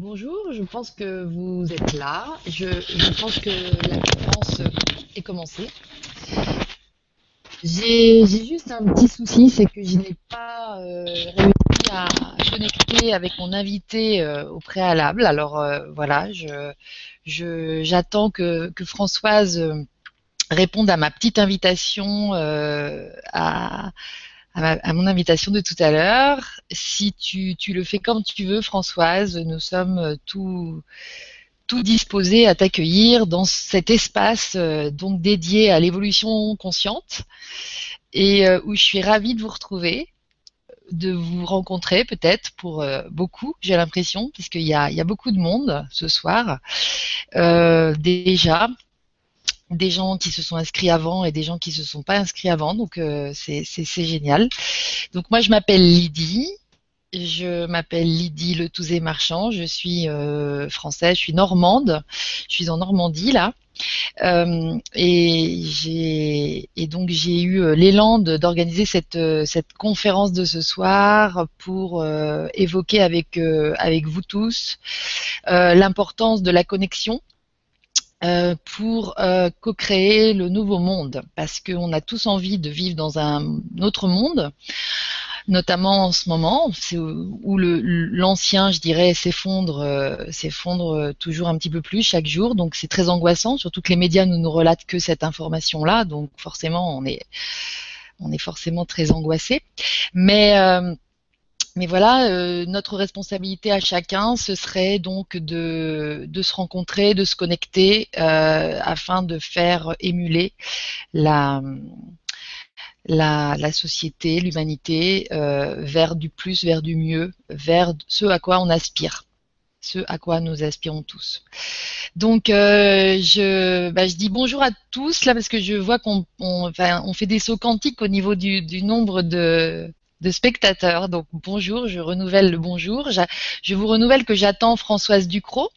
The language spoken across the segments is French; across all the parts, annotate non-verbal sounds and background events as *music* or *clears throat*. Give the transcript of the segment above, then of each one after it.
Bonjour, je pense que vous êtes là. Je, pense que la conférence est commencée. J'ai juste un petit souci, c'est que je n'ai pas euh, réussi à connecter avec mon invité euh, au préalable. Alors euh, voilà, j'attends que, que Françoise réponde à ma petite invitation, à, à, mon invitation de tout à l'heure. Si tu, le fais comme tu veux, Françoise, nous sommes euh, tout, disposés à t'accueillir dans cet espace euh, donc dédié à l'évolution consciente et euh, où je suis ravie de vous retrouver, de vous rencontrer peut-être pour beaucoup, j'ai l'impression, puisqu'il y a, beaucoup de monde ce soir. Déjà, des gens qui se sont inscrits avant et des gens qui se sont pas inscrits avant, donc euh, c'est génial. Donc moi je m'appelle Lydie, je m'appelle Lydie Le Touzé Marchand, je suis euh, française, je suis normande, je suis en Normandie là. Euh, et j'ai et donc j'ai eu euh, l'élan d'organiser cette cette conférence de ce soir pour évoquer avec avec vous tous l'importance de la connexion euh, pour euh, co-créer le nouveau monde parce qu'on a tous envie de vivre dans un autre monde notamment en ce moment, où l'ancien, je dirais, s'effondre, euh, s'effondre toujours un petit peu plus chaque jour. Donc c'est très angoissant, surtout que les médias ne nous relatent que cette information-là. Donc forcément, on est on est forcément très angoissé. Mais euh, mais voilà, euh, notre responsabilité à chacun, ce serait donc de, se rencontrer, de se connecter, euh, afin de faire émuler la, société, l'humanité, euh, vers du plus, vers du mieux, vers ce à quoi on aspire, ce à quoi nous aspirons tous. Donc, je, bah, je dis bonjour à tous là parce que je vois qu'on fait des sauts quantiques au niveau du nombre de, de spectateurs. Donc, bonjour, je renouvelle le bonjour. Je vous renouvelle que j'attends Françoise Ducrot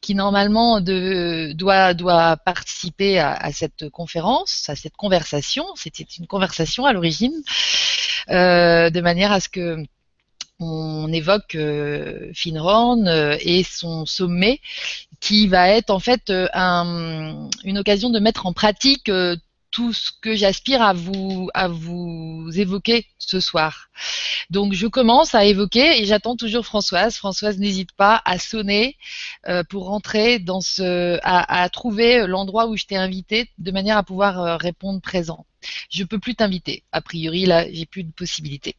qui normalement de- doit, doit participer à, à cette conférence, à cette conversation. C'était une conversation à l'origine, euh, de manière à ce que on évoque euh, euh, et son sommet qui va être en fait euh, un- une occasion de mettre en pratique euh, tout ce que j'aspire à vous à vous évoquer ce soir. Donc je commence à évoquer et j'attends toujours Françoise. Françoise n'hésite pas à sonner euh, pour rentrer dans ce à, à trouver l'endroit où je t'ai invité de manière à pouvoir euh, répondre présent. Je peux plus t'inviter. A priori là, j'ai plus de possibilités.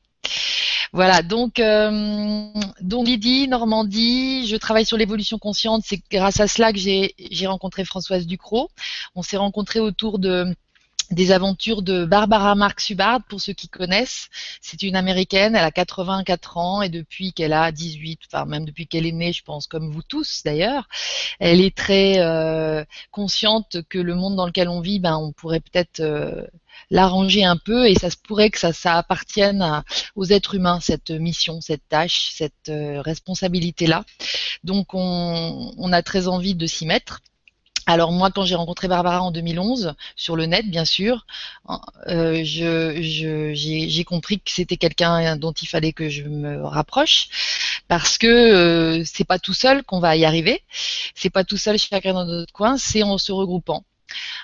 Voilà, donc, euh, donc Lydie, Normandie, je travaille sur l'évolution consciente. C'est grâce à cela que j'ai rencontré Françoise Ducrot. On s'est rencontrés autour de des aventures de Barbara Marx Hubbard, pour ceux qui connaissent. C'est une américaine, elle a 84 ans et depuis qu'elle a 18, enfin même depuis qu'elle est née, je pense, comme vous tous d'ailleurs, elle est très euh, consciente que le monde dans lequel on vit, ben, on pourrait peut-être euh, l'arranger un peu et ça se pourrait que ça, ça appartienne aux êtres humains, cette mission, cette tâche, cette euh, responsabilité-là. Donc on, on a très envie de s'y mettre. Alors moi, quand j'ai rencontré Barbara en 2011, sur le net, bien sûr, euh, je, je- j'ai, compris que c'était quelqu'un dont il fallait que je me rapproche, parce que euh, c'est pas tout seul qu'on va y arriver, c'est pas tout seul chacun dans notre coin, c'est en se regroupant.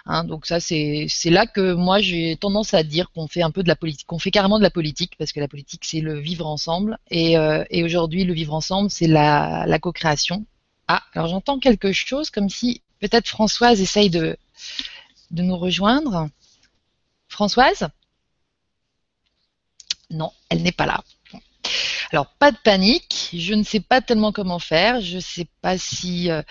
Hein, donc ça, c'est là que moi j'ai tendance à dire qu'on fait un peu de la politique, qu'on fait carrément de la politique, parce que la politique c'est le vivre ensemble, et, euh, et aujourd'hui le vivre ensemble c'est la, la co-création. Ah, alors j'entends quelque chose comme si peut-être Françoise essaye de, de nous rejoindre. Françoise? Non, elle n'est pas là. Alors, pas de panique, je ne sais pas tellement comment faire, je ne sais pas si euh,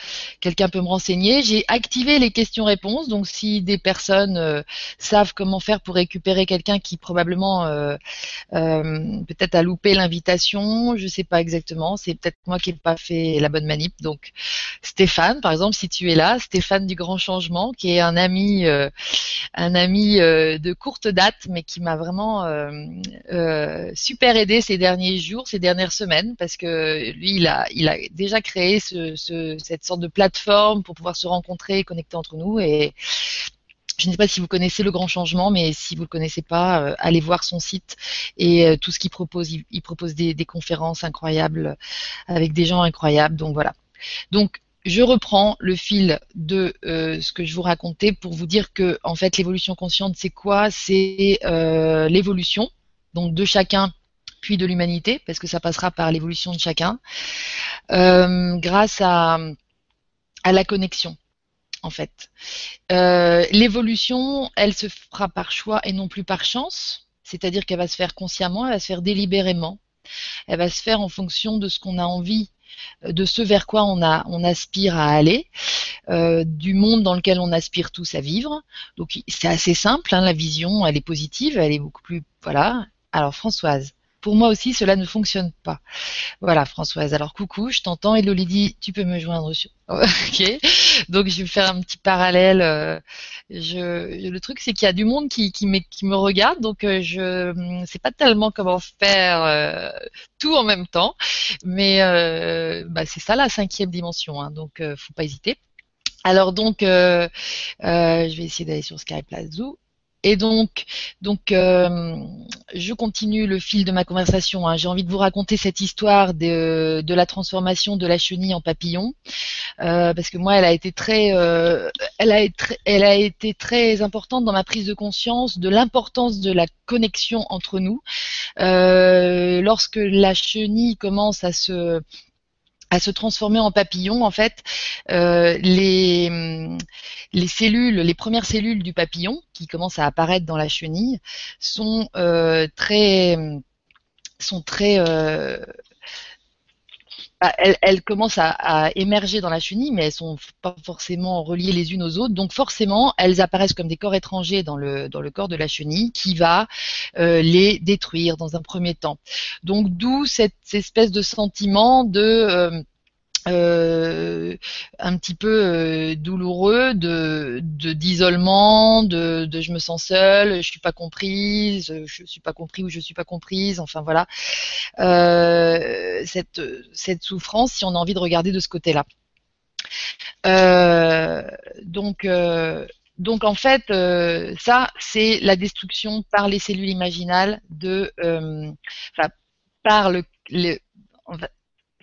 quelqu'un peut me renseigner. J'ai activé les questions-réponses, donc si des personnes euh, savent comment faire pour récupérer quelqu'un qui probablement euh, peut-être a loupé l'invitation, je ne sais pas exactement, c'est peut-être moi qui n'ai pas fait la bonne manip. Donc, Stéphane, par exemple, si tu es là, Stéphane du Grand Changement, qui est un ami, un ami de courte date, mais qui m'a vraiment super aidé ces derniers jours, ces dernières semaines, parce que lui, il a, il a déjà créé ce, ce- cette sorte de plateforme pour pouvoir se rencontrer et connecter entre nous. Et je ne sais pas si vous connaissez le Grand Changement, mais si vous ne le connaissez pas, euh, allez voir son site et euh, tout ce qu'il propose. Il, propose des, conférences incroyables avec des gens incroyables. Donc voilà. donc je reprends le fil de euh, ce que je vous racontais pour vous dire que en fait l'évolution consciente c'est quoi? C'est l'évolution donc de chacun puis de l'humanité parce que ça passera par l'évolution de chacun euh, grâce à, la connexion en fait. l'évolution elle se fera par choix et non plus par chance, c'est-à-dire qu'elle va se faire consciemment, elle va se faire délibérément, elle va se faire en fonction de ce qu'on a envie de ce vers quoi on, aspire à aller, euh, du monde dans lequel on aspire tous à vivre. Donc c'est assez simple, hein, la vision, elle est positive, elle est beaucoup plus... Voilà. Alors Françoise, pour moi aussi, cela ne fonctionne pas. Voilà, Françoise. Alors, coucou, je t'entends. Et Lolly tu peux me joindre sur... *laughs* ok. Donc, je vais faire un petit parallèle. Euh, je... Le truc, c'est qu'il y a du monde qui, qui, me, qui me regarde. Donc, euh, je ne sais pas tellement comment faire euh, tout en même temps. Mais bah, c'est ça la cinquième dimension. Hein, donc, faut pas hésiter. Alors donc, je vais essayer d'aller sur Skype Zoo. Et donc, donc euh, je continue le fil de ma conversation. Hein. J'ai envie de vous raconter cette histoire de, la transformation de la chenille en papillon, euh, parce que moi, elle a été très, euh, elle a elle a été très importante dans ma prise de conscience de l'importance de la connexion entre nous. lorsque la chenille commence à se à se transformer en papillon, en fait, euh, les, les cellules, les premières cellules du papillon qui commencent à apparaître dans la chenille sont euh, très sont très euh, bah, elles, commencent à, émerger dans la chenille, mais elles sont pas forcément reliées les unes aux autres. Donc forcément, elles apparaissent comme des corps étrangers dans le dans le corps de la chenille, qui va euh, les détruire dans un premier temps. Donc d'où cette, espèce de sentiment de euh, euh, un petit peu euh, douloureux de d'isolement, de, de, je me sens seule, je suis pas comprise, je suis pas compris ou je suis pas comprise, enfin voilà euh, cette cette souffrance si on a envie de regarder de ce côté-là. donc donc en fait, ça, c'est la destruction par les cellules imaginales de, enfin, par le, le,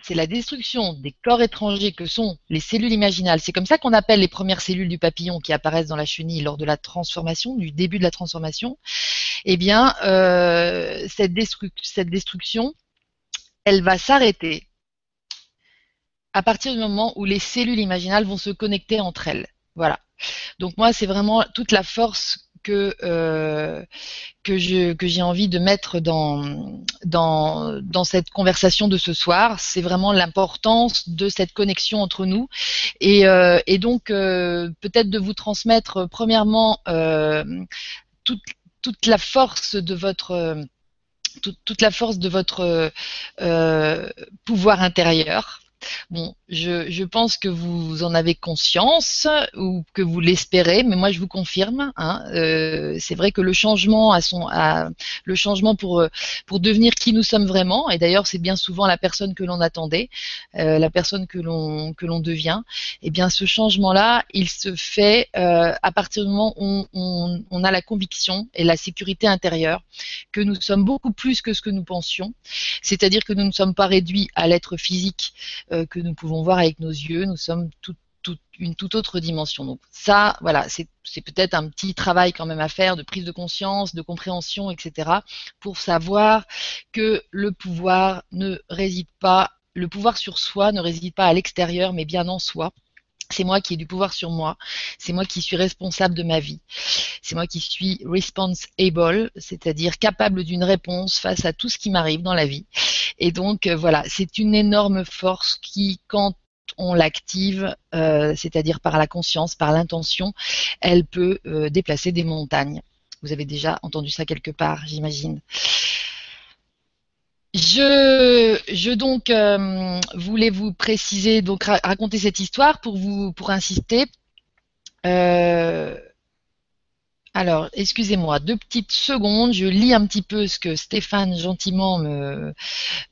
c'est la destruction des corps étrangers que sont les cellules imaginales. C'est comme ça qu'on appelle les premières cellules du papillon qui apparaissent dans la chenille lors de la transformation, du début de la transformation. Eh bien, euh, cette, cette destruction, elle va s'arrêter à partir du moment où les cellules imaginales vont se connecter entre elles. Voilà. Donc moi, c'est vraiment toute la force que euh, que je que j'ai envie de mettre dans dans dans cette conversation de ce soir, c'est vraiment l'importance de cette connexion entre nous. Et euh, et donc euh, peut-être de vous transmettre premièrement toute toute la force de votre toute, toute la force de votre pouvoir intérieur Bon, je, pense que vous en avez conscience ou que vous l'espérez, mais moi je vous confirme. Hein, euh, c'est vrai que le changement le changement pour pour devenir qui nous sommes vraiment, et d'ailleurs c'est bien souvent la personne que l'on attendait, euh, la personne que l'on que l'on devient. Et eh bien ce changement-là, il se fait euh, à partir du moment où on, a la conviction et la sécurité intérieure que nous sommes beaucoup plus que ce que nous pensions. C'est-à-dire que nous ne sommes pas réduits à l'être physique euh, que nous pouvons voir avec nos yeux. Nous sommes une toute autre dimension. Donc ça, voilà, c'est peut-être un petit travail quand même à faire de prise de conscience, de compréhension, etc. pour savoir que le pouvoir ne réside pas, le pouvoir sur soi ne réside pas à l'extérieur, mais bien en soi. C'est moi qui ai du pouvoir sur moi. C'est moi qui suis responsable de ma vie. C'est moi qui suis responsible, c'est-à-dire capable d'une réponse face à tout ce qui m'arrive dans la vie. Et donc euh, voilà, c'est une énorme force qui, quand on l'active, euh, c'est-à-dire par la conscience, par l'intention, elle peut euh, déplacer des montagnes. Vous avez déjà entendu ça quelque part, j'imagine. Je, je donc euh, voulais vous préciser, donc raconter cette histoire pour vous, pour insister. Euh, alors, excusez-moi, deux petites secondes, je lis un petit peu ce que Stéphane gentiment me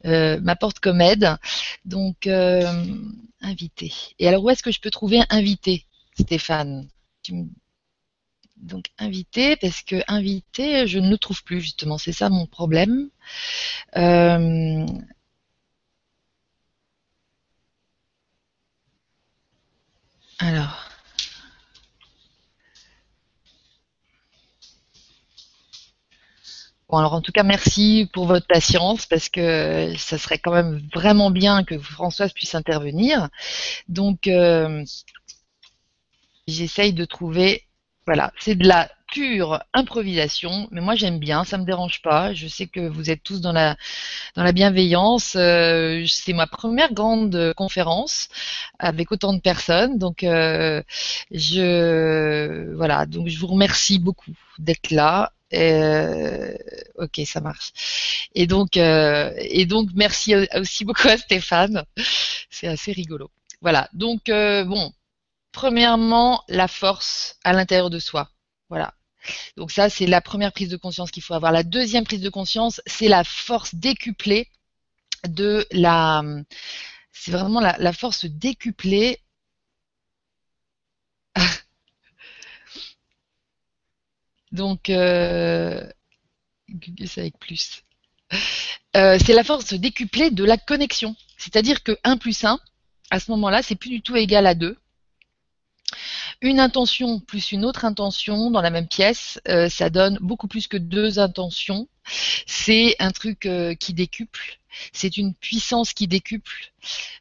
euh, m'apporte comme aide. Donc, invité. Et alors, où est-ce que je peux trouver invité, Stéphane? Donc invité, parce que invité, je ne le trouve plus justement, c'est ça mon problème. Euh, Alors. Bon, alors en tout cas, merci pour votre patience parce que ça serait quand même vraiment bien que Françoise puisse intervenir. Donc, euh, j'essaye de trouver. Voilà, c'est de la pure improvisation, mais moi j'aime bien, ça me dérange pas. Je sais que vous êtes tous dans la dans la bienveillance. Euh, c'est ma première grande conférence avec autant de personnes, donc euh, je voilà, donc je vous remercie beaucoup d'être là. Euh, ok, ça marche. Et donc, et donc, merci aussi beaucoup à Stéphane. C'est assez rigolo. Voilà. Donc, bon, premièrement, la force à l'intérieur de soi. Voilà. Donc ça, c'est la première prise de conscience qu'il faut avoir. La deuxième prise de conscience, c'est la force décuplée de la. C'est vraiment la, force décuplée *laughs* Donc, euh, avec plus. Euh, c'est la force décuplée de la connexion. C'est-à-dire que 1 plus 1, à ce moment-là, c'est plus du tout égal à 2. Une intention plus une autre intention dans la même pièce, euh, ça donne beaucoup plus que deux intentions. C'est un truc euh, qui décuple. C'est une puissance qui décuple,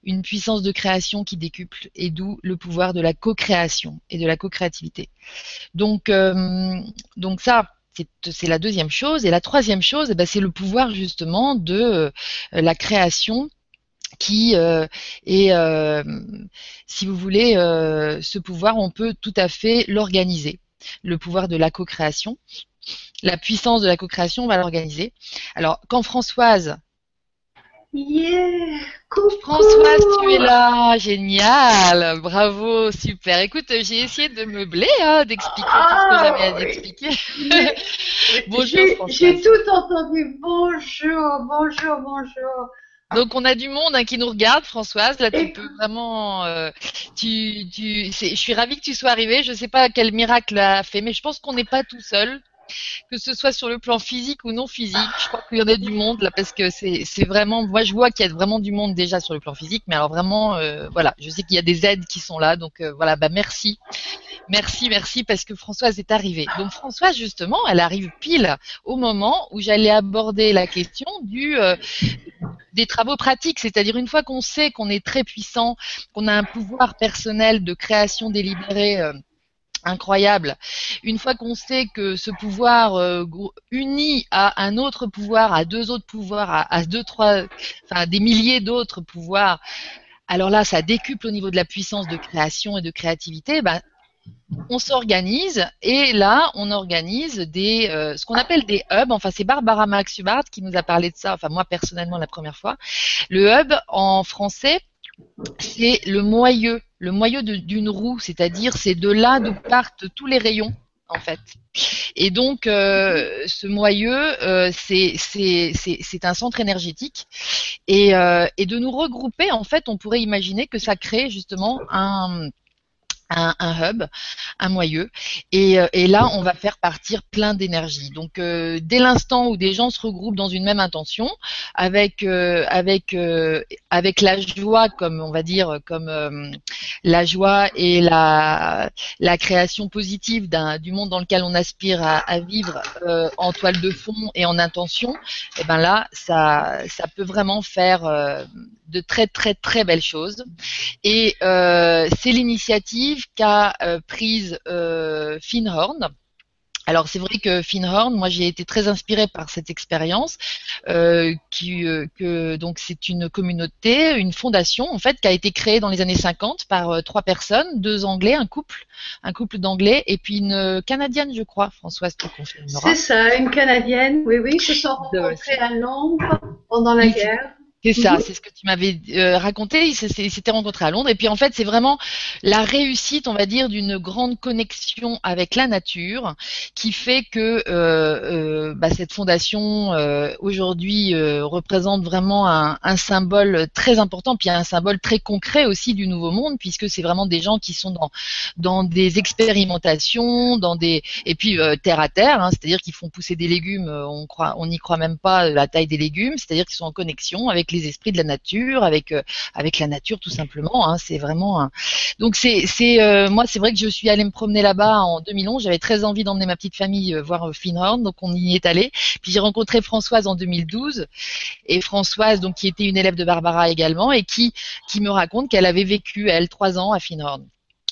une puissance de création qui décuple, et d'où le pouvoir de la co-création et de la co-créativité. Donc, euh, ça, c'est la deuxième chose. Et la troisième chose, eh ben, c'est le pouvoir justement de la création qui euh, est, euh, si vous voulez, euh, ce pouvoir, on peut tout à fait l'organiser. Le pouvoir de la co-création, la puissance de la co-création, on va l'organiser. Alors, quand Françoise Yeah Françoise, tu es là, génial, bravo, super. Écoute, j'ai essayé de meubler, hein, d'expliquer tout ce que j'avais à expliquer. *laughs* bonjour Françoise. J'ai tout entendu. Bonjour, bonjour, bonjour. Donc on a du monde hein, qui nous regarde, Françoise. Là, tu peux vraiment. Euh, tu, tu, je suis ravie que tu sois arrivée. Je ne sais pas quel miracle a fait, mais je pense qu'on n'est pas tout seul, que ce soit sur le plan physique ou non physique. Je crois qu'il y en a du monde là, parce que c'est, c'est vraiment. Moi, je vois qu'il y a vraiment du monde déjà sur le plan physique, mais alors vraiment, euh, voilà, je sais qu'il y a des aides qui sont là, donc euh, voilà, bah merci. Merci, merci, parce que Françoise est arrivée. Donc Françoise, justement, elle arrive pile au moment où j'allais aborder la question euh, des travaux pratiques, c'est-à-dire une fois qu'on sait qu'on est très puissant, qu'on a un pouvoir personnel de création délibérée. Euh, incroyable. Une fois qu'on sait que ce pouvoir euh, uni à un autre pouvoir, à deux autres pouvoirs, à, à deux, trois, enfin des milliers d'autres pouvoirs, alors là, ça décuple au niveau de la puissance de création et de créativité. Ben, on s'organise et là on organise des euh, ce qu'on appelle des hubs. Enfin c'est Barbara Max qui nous a parlé de ça. Enfin moi personnellement la première fois. Le hub en français c'est le moyeu, le moyeu d'une roue, c'est-à-dire c'est de là d'où partent tous les rayons en fait. Et donc, euh, ce moyeu, euh, c'est un centre énergétique. Et, et, de nous regrouper, en fait, on pourrait imaginer que ça crée justement un, un, hub, un moyeu, et, euh, et, là on va faire partir plein d'énergie. Donc euh, dès l'instant où des gens se regroupent dans une même intention, avec euh, avec avec la joie comme on va dire comme la joie et la la création positive du monde dans lequel on aspire à, à vivre en toile de fond et en intention, et eh ben là ça ça peut vraiment faire de très très très belles choses. Et c'est l'initiative qu'a euh, prise euh, Finhorn. Alors c'est vrai que Finhorn, moi j'ai été très inspirée par cette expérience, euh, qui que donc c'est une communauté, une fondation en fait qui a été créée dans les années 50 par trois personnes, deux Anglais, un couple, un couple d'Anglais et puis une Canadienne je crois, Françoise tu confirmeras. C'est ça, une Canadienne, oui oui, se sont rencontrés à Londres pendant la guerre. C'est ça, c'est ce que tu m'avais euh, raconté. Ils s'étaient rencontrés à Londres. Et puis en fait, c'est vraiment la réussite, on va dire, d'une grande connexion avec la nature qui fait que euh, euh, bah, cette fondation aujourd'hui représente vraiment un, un, symbole très important, puis un symbole très concret aussi du Nouveau Monde, puisque c'est vraiment des gens qui sont dans dans des expérimentations, dans des et puis terre à terre, hein, c'est-à-dire qu'ils font pousser des légumes. On croit, on n'y croit même pas la taille des légumes, c'est-à-dire qu'ils sont en connexion avec les esprits de la nature, avec avec la nature tout simplement. Hein. c'est vraiment donc c'est c'est moi c'est vrai que je suis allée me promener là-bas en 2011. J'avais très envie d'emmener ma petite famille voir Finhorn, donc on y est allé. Puis j'ai rencontré Françoise en 2012 et Françoise donc qui était une élève de Barbara également et qui qui me raconte qu'elle avait vécu elle trois ans à Finhorn.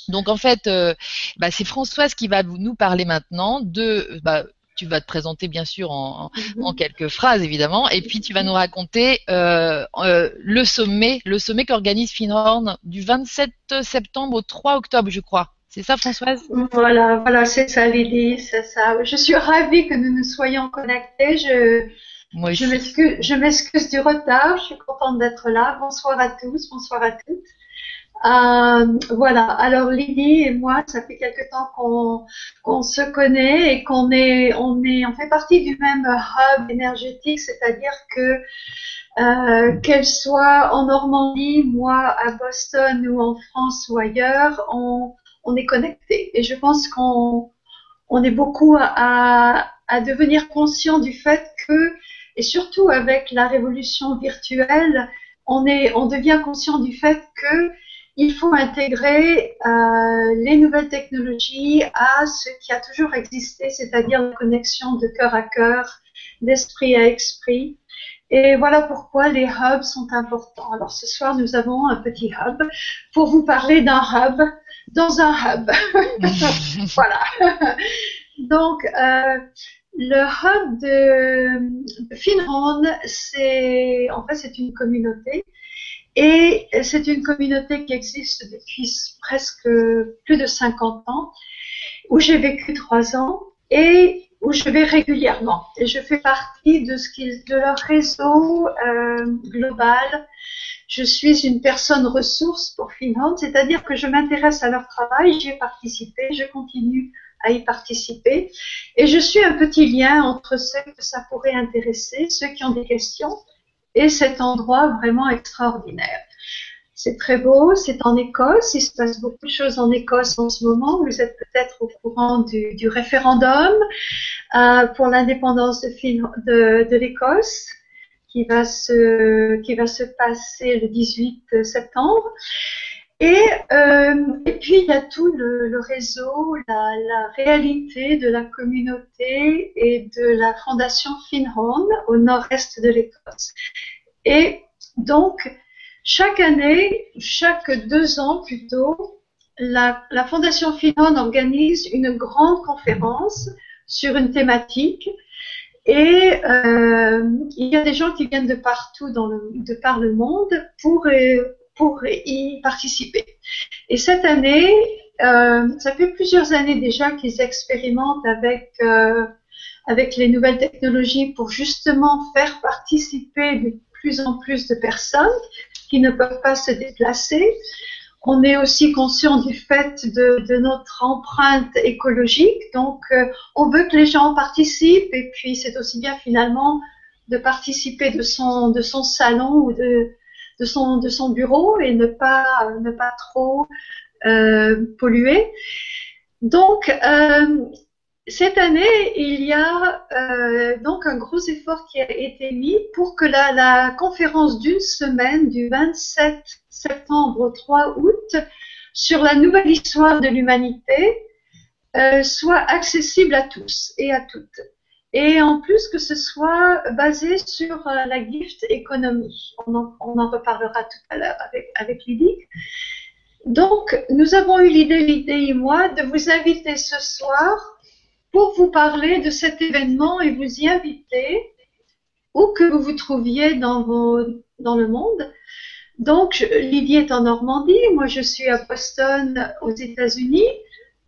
Donc en fait, euh, bah, c'est Françoise qui va nous parler maintenant de. Bah, tu vas te présenter bien sûr en, mhm. quelques phrases évidemment, et puis tu vas nous raconter euh, euh, le sommet, le sommet qu'organise Finhorn du 27 septembre au 3 octobre, je crois. C'est ça, Françoise? Voilà, voilà, c'est ça l'idée, c'est ça. Je suis ravie que nous nous soyons connectés. Je, je m'excuse du retard. Je suis contente d'être là. Bonsoir à tous, bonsoir à toutes. Euh, voilà. Alors Lydie et moi, ça fait quelque temps qu'on qu'on se connaît et qu'on est on est on fait partie du même hub énergétique, c'est-à-dire que euh, qu'elle soit en Normandie, moi à Boston ou en France ou ailleurs, on on est connecté. Et je pense qu'on on est beaucoup à, à devenir conscient du fait que et surtout avec la révolution virtuelle, on est on devient conscient du fait que il faut intégrer euh, les nouvelles technologies à ce qui a toujours existé, c'est-à-dire la connexion de cœur à cœur, d'esprit à esprit. Et voilà pourquoi les hubs sont importants. Alors ce soir, nous avons un petit hub pour vous parler d'un hub dans un hub. *laughs* voilà. Donc, euh, le hub de, de Finrond, c'est en fait c'est une communauté et c'est une communauté qui existe depuis presque plus de 50 ans, où j'ai vécu trois ans et où je vais régulièrement. Et je fais partie de, ce qui, de leur réseau euh, global. Je suis une personne ressource pour Finland, c'est-à-dire que je m'intéresse à leur travail, j'y ai participé, je continue à y participer. Et je suis un petit lien entre ceux que ça pourrait intéresser, ceux qui ont des questions, et cet endroit vraiment extraordinaire. C'est très beau, c'est en Écosse, il se passe beaucoup de choses en Écosse en ce moment. Vous êtes peut-être au courant du, du référendum euh, pour l'indépendance de, l'Écosse qui va se passer le 18 septembre. Et, euh, et puis il y a tout le, le réseau, la, la, réalité de la communauté et de la fondation Finhorn au nord-est de l'Écosse. Et donc chaque année, chaque deux ans plutôt, la, la fondation Finhorn organise une grande conférence sur une thématique. Et euh, il y a des gens qui viennent de partout dans le, de par le monde pour euh, pour y participer. Et cette année, euh, ça fait plusieurs années déjà qu'ils expérimentent avec euh, avec les nouvelles technologies pour justement faire participer de plus en plus de personnes qui ne peuvent pas se déplacer. On est aussi conscient du fait de, notre empreinte écologique, donc euh, on veut que les gens participent et puis c'est aussi bien finalement de participer de son de son salon ou de de son, bureau et ne pas, ne pas trop euh, polluer. Donc, euh, cette année, il y a euh, donc un gros effort qui a été mis pour que la, conférence d'une semaine, du 27 septembre au 3 août, sur la nouvelle histoire de l'humanité, soit accessible à tous et à toutes et en plus que ce soit basé sur euh, la gift économie. On en, reparlera tout à l'heure avec, avec Lydie. Donc, nous avons eu l'idée, l'idée et moi, de vous inviter ce soir pour vous parler de cet événement et vous y inviter où que vous vous trouviez dans, dans le monde. Donc, Lydie est en Normandie, moi je suis à Boston aux États-Unis.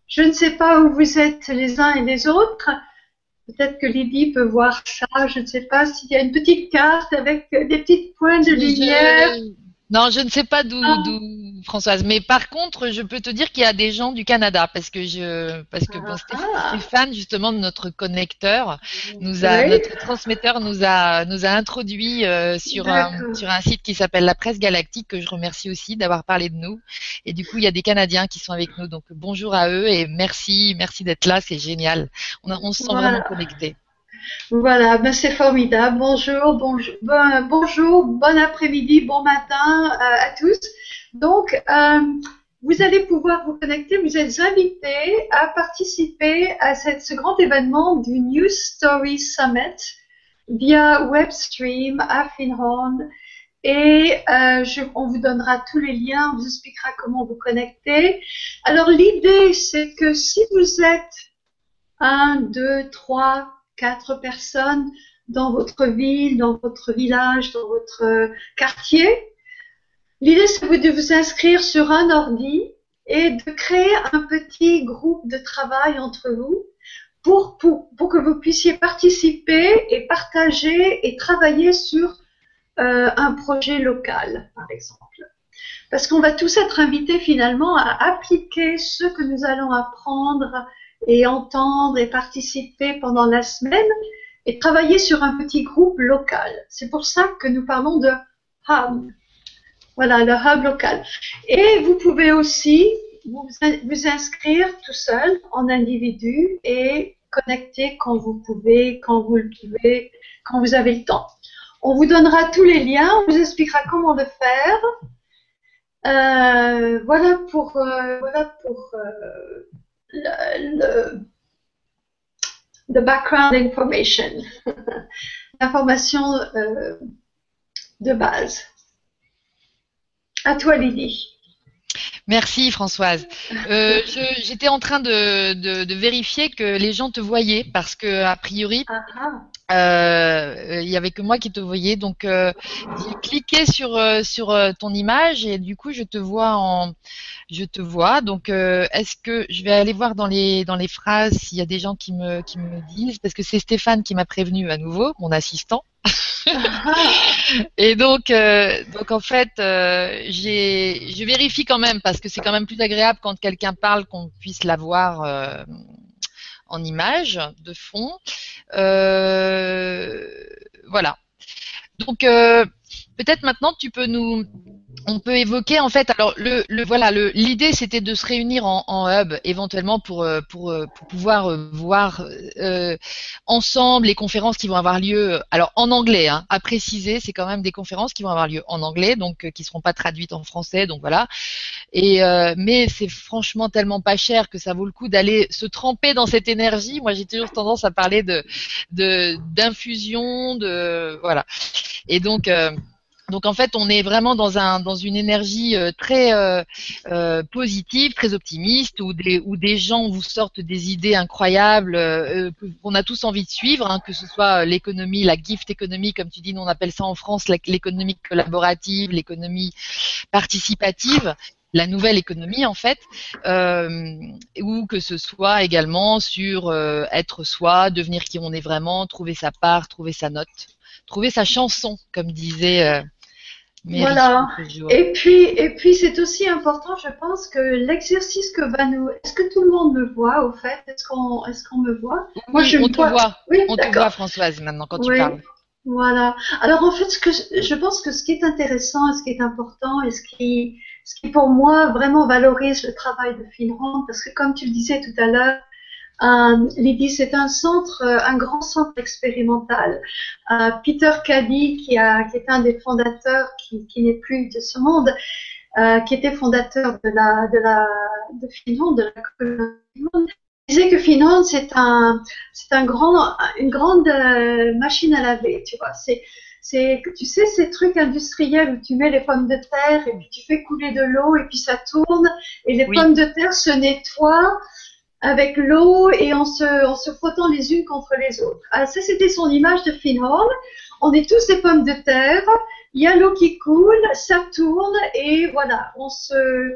Je ne sais pas où vous êtes les uns et les autres. Peut-être que Lydie peut voir ça. Je ne sais pas s'il y a une petite carte avec des petites points de lumière. Non, je ne sais pas d'où, ah. Françoise, mais par contre, je peux te dire qu'il y a des gens du Canada parce que je, parce que bon, ah. Stéphane, justement, notre connecteur, nous a, notre transmetteur nous a, nous a introduit euh, sur un, sur un site qui s'appelle la Presse Galactique que je remercie aussi d'avoir parlé de nous. Et du coup, il y a des Canadiens qui sont avec nous, donc bonjour à eux et merci, merci d'être là, c'est génial. On, on se sent vraiment connectés. Voilà, ben c'est formidable. Bonjour, bonjour, bon, bonjour, bon après-midi, bon matin euh, à tous. Donc, euh, vous allez pouvoir vous connecter, vous êtes invités à participer à ce grand événement du News Story Summit via Webstream à Finhorn. Et euh, on vous donnera tous les liens, on vous expliquera comment vous connecter. Alors l'idée, c'est que si vous êtes un, deux, trois, quatre personnes dans votre ville, dans votre village, dans votre quartier, l'idée, c'est de vous inscrire sur un ordi et de créer un petit groupe de travail entre vous pour, que vous puissiez participer et partager et travailler sur euh, un projet local, par exemple. Parce qu'on va tous être invités finalement à appliquer ce que nous allons apprendre et entendre et participer pendant la semaine et travailler sur un petit groupe local. C'est pour ça que nous parlons de hub. Voilà, le hub local. Et vous pouvez aussi vous, vous inscrire tout seul en individu et connecter quand vous pouvez, quand vous le pouvez, quand vous avez le temps. On vous donnera tous les liens, on vous expliquera comment le faire. Euh, voilà pour, euh, euh, le, le, background information, *laughs* l'information de base. À toi, Lydie. Merci Françoise. Euh, *laughs* J'étais en train de, de, de, vérifier que les gens te voyaient parce que a priori, ah, ah. Euh, il y avait que moi qui te voyais. Donc, euh, j'ai cliqué sur euh, sur ton image et du coup, je te vois en, je te vois. Donc, est-ce que je vais aller voir dans les dans les phrases s'il y a des gens qui me qui me disent? Parce que c'est Stéphane qui m'a prévenu à nouveau, mon assistant. *laughs* et donc, donc en fait, j'ai, je vérifie quand même parce que c'est quand même plus agréable quand quelqu'un parle qu'on puisse la voir en image de fond. Euh, voilà. Donc euh, peut-être maintenant tu peux nous on peut évoquer en fait alors le, le voilà le l'idée c'était de se réunir en, en, hub éventuellement pour euh, pour, euh, pour pouvoir euh, voir euh, ensemble les conférences qui vont avoir lieu alors en anglais hein, à préciser c'est quand même des conférences qui vont avoir lieu en anglais donc qui seront pas traduites en français donc voilà. Et mais c'est franchement tellement pas cher que ça vaut le coup d'aller se tremper dans cette énergie. Moi j'ai toujours tendance à parler de de d'infusion de voilà. Et donc donc en fait, on est vraiment dans un dans une énergie euh, très euh, euh, positive, très optimiste, où des où des gens vous sortent des idées incroyables qu'on a tous envie de suivre, hein, que ce soit l'économie, la gift économie, comme tu dis, nous on appelle ça en France l'économie collaborative, l'économie participative la nouvelle économie en fait, ou que ce soit également sur être soi, devenir qui on est vraiment, trouver sa part, trouver sa note, trouver sa chanson, comme disait voilà. Et puis, et puis c'est aussi important, je pense, que l'exercice que va nous. Est-ce que tout le monde me voit au fait? Est-ce qu'on, est-ce qu'on me voit? Moi, je on te vois. Oui, on te voit, Françoise, maintenant quand tu parles. Voilà. Alors en fait, ce que je pense que ce qui est intéressant, et ce qui est important, et ce qui, ce qui pour moi vraiment valorise le travail de Finrand, parce que comme tu le disais tout à l'heure, euh, Lydie, c'est un centre, euh, un grand centre expérimental. Euh, Peter Caddy, qui, a, qui est un des fondateurs, qui, qui n'est plus de ce monde, euh, qui était fondateur de la de la de Finland, de la disait que Finland c'est un c'est un grand une grande machine à laver, tu vois. C'est c'est tu sais ces trucs industriels où tu mets les pommes de terre et puis tu fais couler de l'eau et puis ça tourne et les pommes de terre se nettoient avec l'eau et en se, en se frottant les unes contre les autres. Ah, ça, c'était son image de Finhorn. On est tous des pommes de terre, il y a l'eau qui coule, ça tourne et voilà, on se,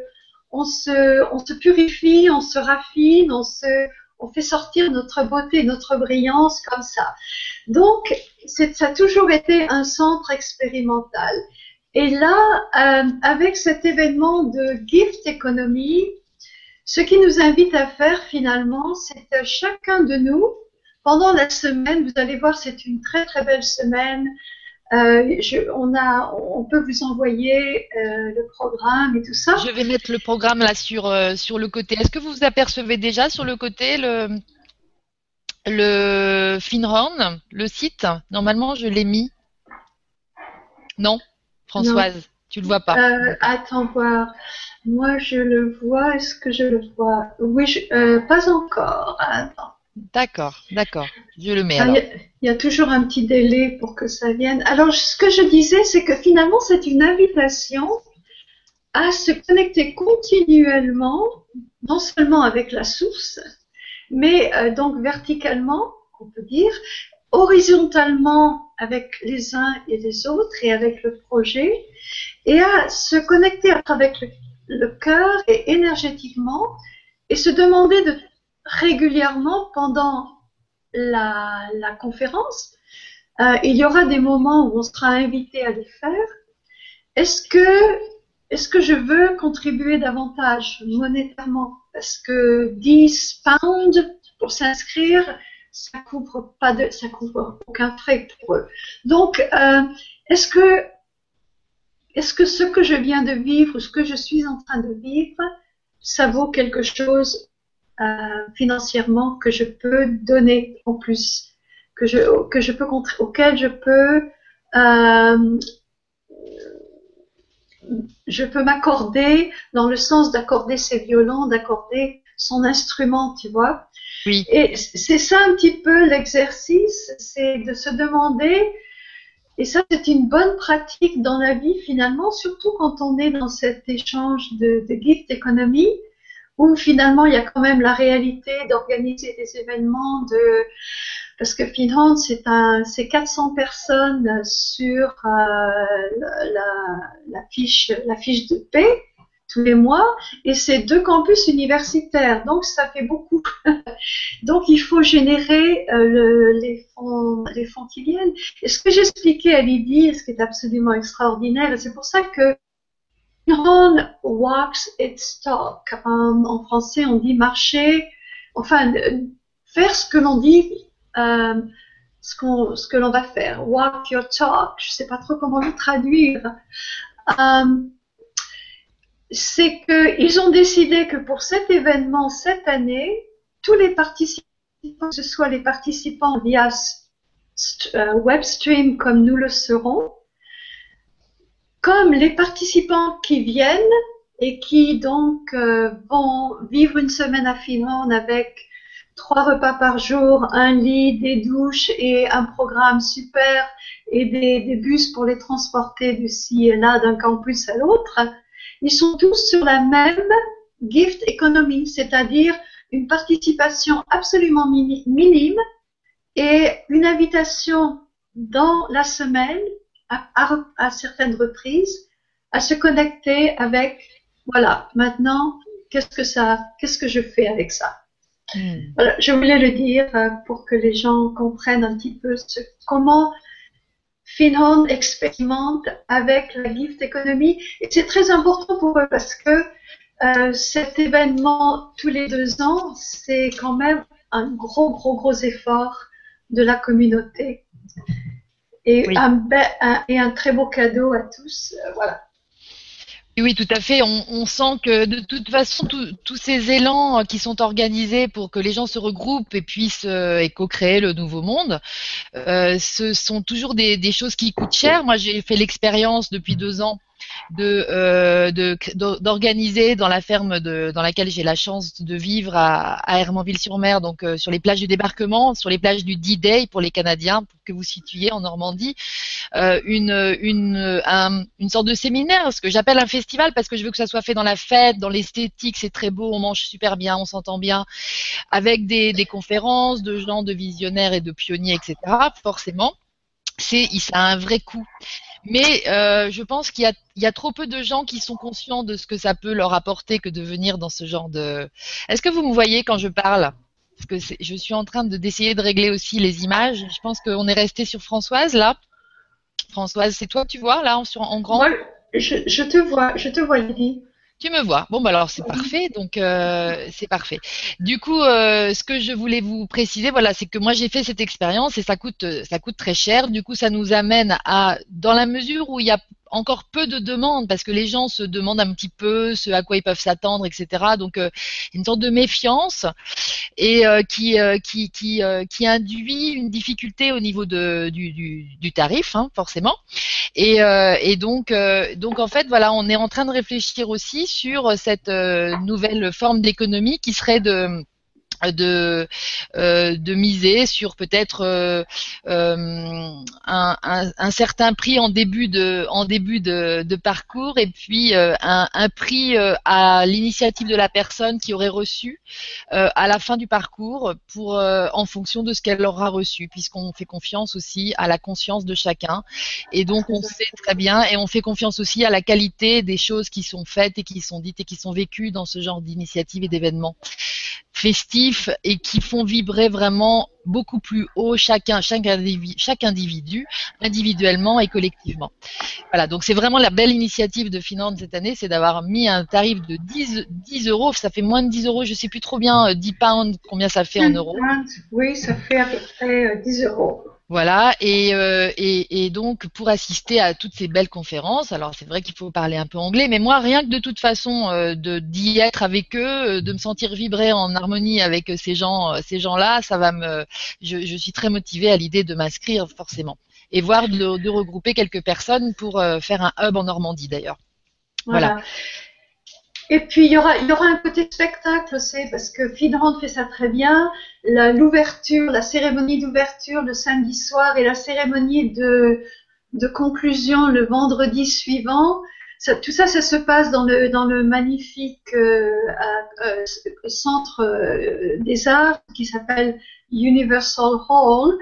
on se, on se purifie, on se raffine, on se, on fait sortir notre beauté, notre brillance comme ça. Donc, ça a toujours été un centre expérimental. Et là, euh, avec cet événement de gift economy, ce qui nous invite à faire finalement, c'est à chacun de nous, pendant la semaine, vous allez voir, c'est une très très belle semaine. Euh, je, on, a, on peut vous envoyer euh, le programme et tout ça. Je vais mettre le programme là sur, euh, sur le côté. Est-ce que vous vous apercevez déjà sur le côté le, Le Finhorn, le site, normalement je l'ai mis. Non, Françoise, tu le vois pas. Attends voir. Moi je le vois. Est-ce que je le vois? Oui, euh, pas encore. D'accord, d'accord. Je le mets. Ah, il y, a toujours un petit délai pour que ça vienne. Alors, ce que je disais, c'est que finalement, c'est une invitation à se connecter continuellement, non seulement avec la source, mais euh, donc verticalement, on peut dire, horizontalement avec les uns et les autres et avec le projet, et à se connecter avec le, le cœur et énergétiquement, et se demander de régulièrement pendant la, conférence. Euh, il y aura des moments où on sera invité à les faire. Est-ce que, est-ce que je veux contribuer davantage monétairement? Parce que 10 pounds pour s'inscrire, ça couvre pas ça couvre aucun frais pour eux. Donc, euh, est-ce que, est-ce que ce que je viens de vivre ou ce que je suis en train de vivre, ça vaut quelque chose euh, financièrement que je peux donner en plus, que je, que je peux auquel je peux euh, je peux m'accorder dans le sens d'accorder ses violons, d'accorder son instrument, tu vois. Oui. Et c'est ça un petit peu l'exercice, c'est de se demander, et ça c'est une bonne pratique dans la vie finalement, surtout quand on est dans cet échange de, de gift economy, où finalement il y a quand même la réalité d'organiser des événements de parce que Finland c'est un c'est 400 personnes sur euh, fiche la fiche de paix tous les mois et c'est deux campus universitaires donc ça fait beaucoup *laughs* donc il faut générer euh, le, les fonds les qui viennent et ce que j'expliquais à Lydie ce qui est absolument extraordinaire c'est pour ça que Finron walks its talk. en français, on dit marcher, enfin, faire ce que l'on dit, euh, ce, qu'on, ce que l'on va faire. Walk your talk. Je sais pas trop comment le traduire. Euh, c'est qu'ils ont décidé que pour cet événement cette année, tous les participants, que ce soit les participants via euh, webstream comme nous le serons, comme les participants qui viennent et qui donc euh, vont vivre une semaine à Finlande avec trois repas par jour, un lit, des douches et un programme super et des, bus pour les transporter d'ici et là d'un campus à l'autre, ils sont tous sur la même gift economy, c'est-à-dire une participation absolument minime et une invitation dans la semaine à, certaines reprises à se connecter avec voilà maintenant qu'est-ce que ça qu'est-ce que je fais avec ça? Hmm. voilà, je voulais le dire euh, pour que les gens comprennent un petit peu ce, comment Finhorn expérimente avec la gift economy et c'est très important pour eux parce que euh, cet événement tous les deux ans c'est quand même un gros gros gros effort de la communauté et, un, et un très beau cadeau à tous. Euh, voilà. Oui, tout à fait. On, sent que de toute façon, tous ces élans qui sont organisés pour que les gens se regroupent et puissent euh, co-créer le nouveau monde, euh, ce sont toujours des, choses qui coûtent cher. Moi, j'ai fait l'expérience depuis deux ans de euh, d'organiser dans la ferme de, dans laquelle j'ai la chance de vivre à, à Hermanville-sur-Mer, donc euh, sur les plages du débarquement, sur les plages du D-Day pour les Canadiens, pour que vous situiez en Normandie, euh, une une une sorte de séminaire, ce que j'appelle un festival parce que je veux que ça soit fait dans la fête, dans l'esthétique, c'est très beau, on mange super bien, on s'entend bien, avec des conférences de gens, de visionnaires et de pionniers, etc. Forcément c'est ça a un vrai coût. Mais euh, je pense qu'il y, a, trop peu de gens qui sont conscients de ce que ça peut leur apporter que de venir dans ce genre de. Est-ce que vous me voyez quand je parle? Parce que je suis en train de d'essayer de régler aussi les images. Je pense qu'on est resté sur Françoise là. Françoise, c'est toi, tu vois là en, grand? Je, te vois, je te vois, Lydie. Tu me vois. Bon, bah alors c'est parfait. Donc euh, c'est parfait. Du coup, euh, ce que je voulais vous préciser, voilà, c'est que moi j'ai fait cette expérience et ça coûte, ça coûte très cher. Du coup, ça nous amène à, dans la mesure où il y a encore peu de demandes parce que les gens se demandent un petit peu ce à quoi ils peuvent s'attendre, etc. Donc une sorte de méfiance et qui, qui, qui, qui induit une difficulté au niveau de, du, du, du tarif, hein, forcément. Et, et donc, donc en fait, voilà, on est en train de réfléchir aussi sur cette nouvelle forme d'économie qui serait de de euh, de miser sur peut-être euh, euh, un, un, certain prix en début de en début de, parcours et puis un, un, prix à l'initiative de la personne qui aurait reçu à la fin du parcours pour en fonction de ce qu'elle aura reçu puisqu'on fait confiance aussi à la conscience de chacun. Et donc on sait très bien et on fait confiance aussi à la qualité des choses qui sont faites et qui sont dites et qui sont vécues dans ce genre d'initiative et d'événements festifs et qui font vibrer vraiment beaucoup plus haut chacun, chaque individu, chaque individu individuellement et collectivement. Voilà, donc c'est vraiment la belle initiative de Finlande cette année, c'est d'avoir mis un tarif de 10, 10 euros, ça fait moins de 10 euros, je sais plus trop bien, 10 euh, pounds, combien ça fait en euros. Oui, ça fait à peu près 10 euh, euros. Voilà, et, euh, et, et, donc pour assister à toutes ces belles conférences, alors c'est vrai qu'il faut parler un peu anglais, mais moi rien que de toute façon euh, de d'y être avec eux, euh, de me sentir vibrer en harmonie avec ces gens, ces gens-là, ça va me, je, je suis très motivée à l'idée de m'inscrire forcément et voir de, de, regrouper quelques personnes pour faire un hub en Normandie d'ailleurs. voilà. Et puis il y aura, il y aura un côté spectacle aussi, parce que Finrand fait ça très bien. L'ouverture, la, cérémonie d'ouverture le samedi soir et la cérémonie de, de conclusion le vendredi suivant. Ça, tout ça, ça se passe dans le, dans le magnifique euh, euh, centre euh, des arts qui s'appelle Universal Hall.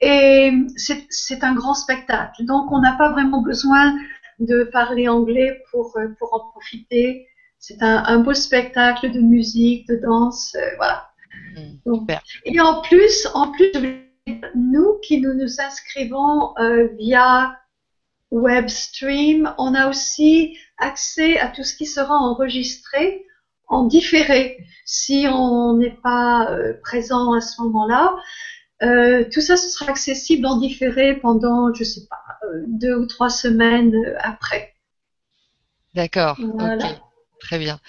Et c'est un grand spectacle. Donc, on n'a pas vraiment besoin de parler anglais pour, pour en profiter c'est un, beau spectacle de musique, de danse, euh, voilà. Hmm, et en plus, en plus, nous qui nous nous inscrivons euh, via web stream, on a aussi accès à tout ce qui sera enregistré en différé. Si on n'est pas euh, présent à ce moment-là, tout ça ce sera accessible en différé pendant, je sais pas, deux ou trois semaines après. D'accord. Voilà. Très bien.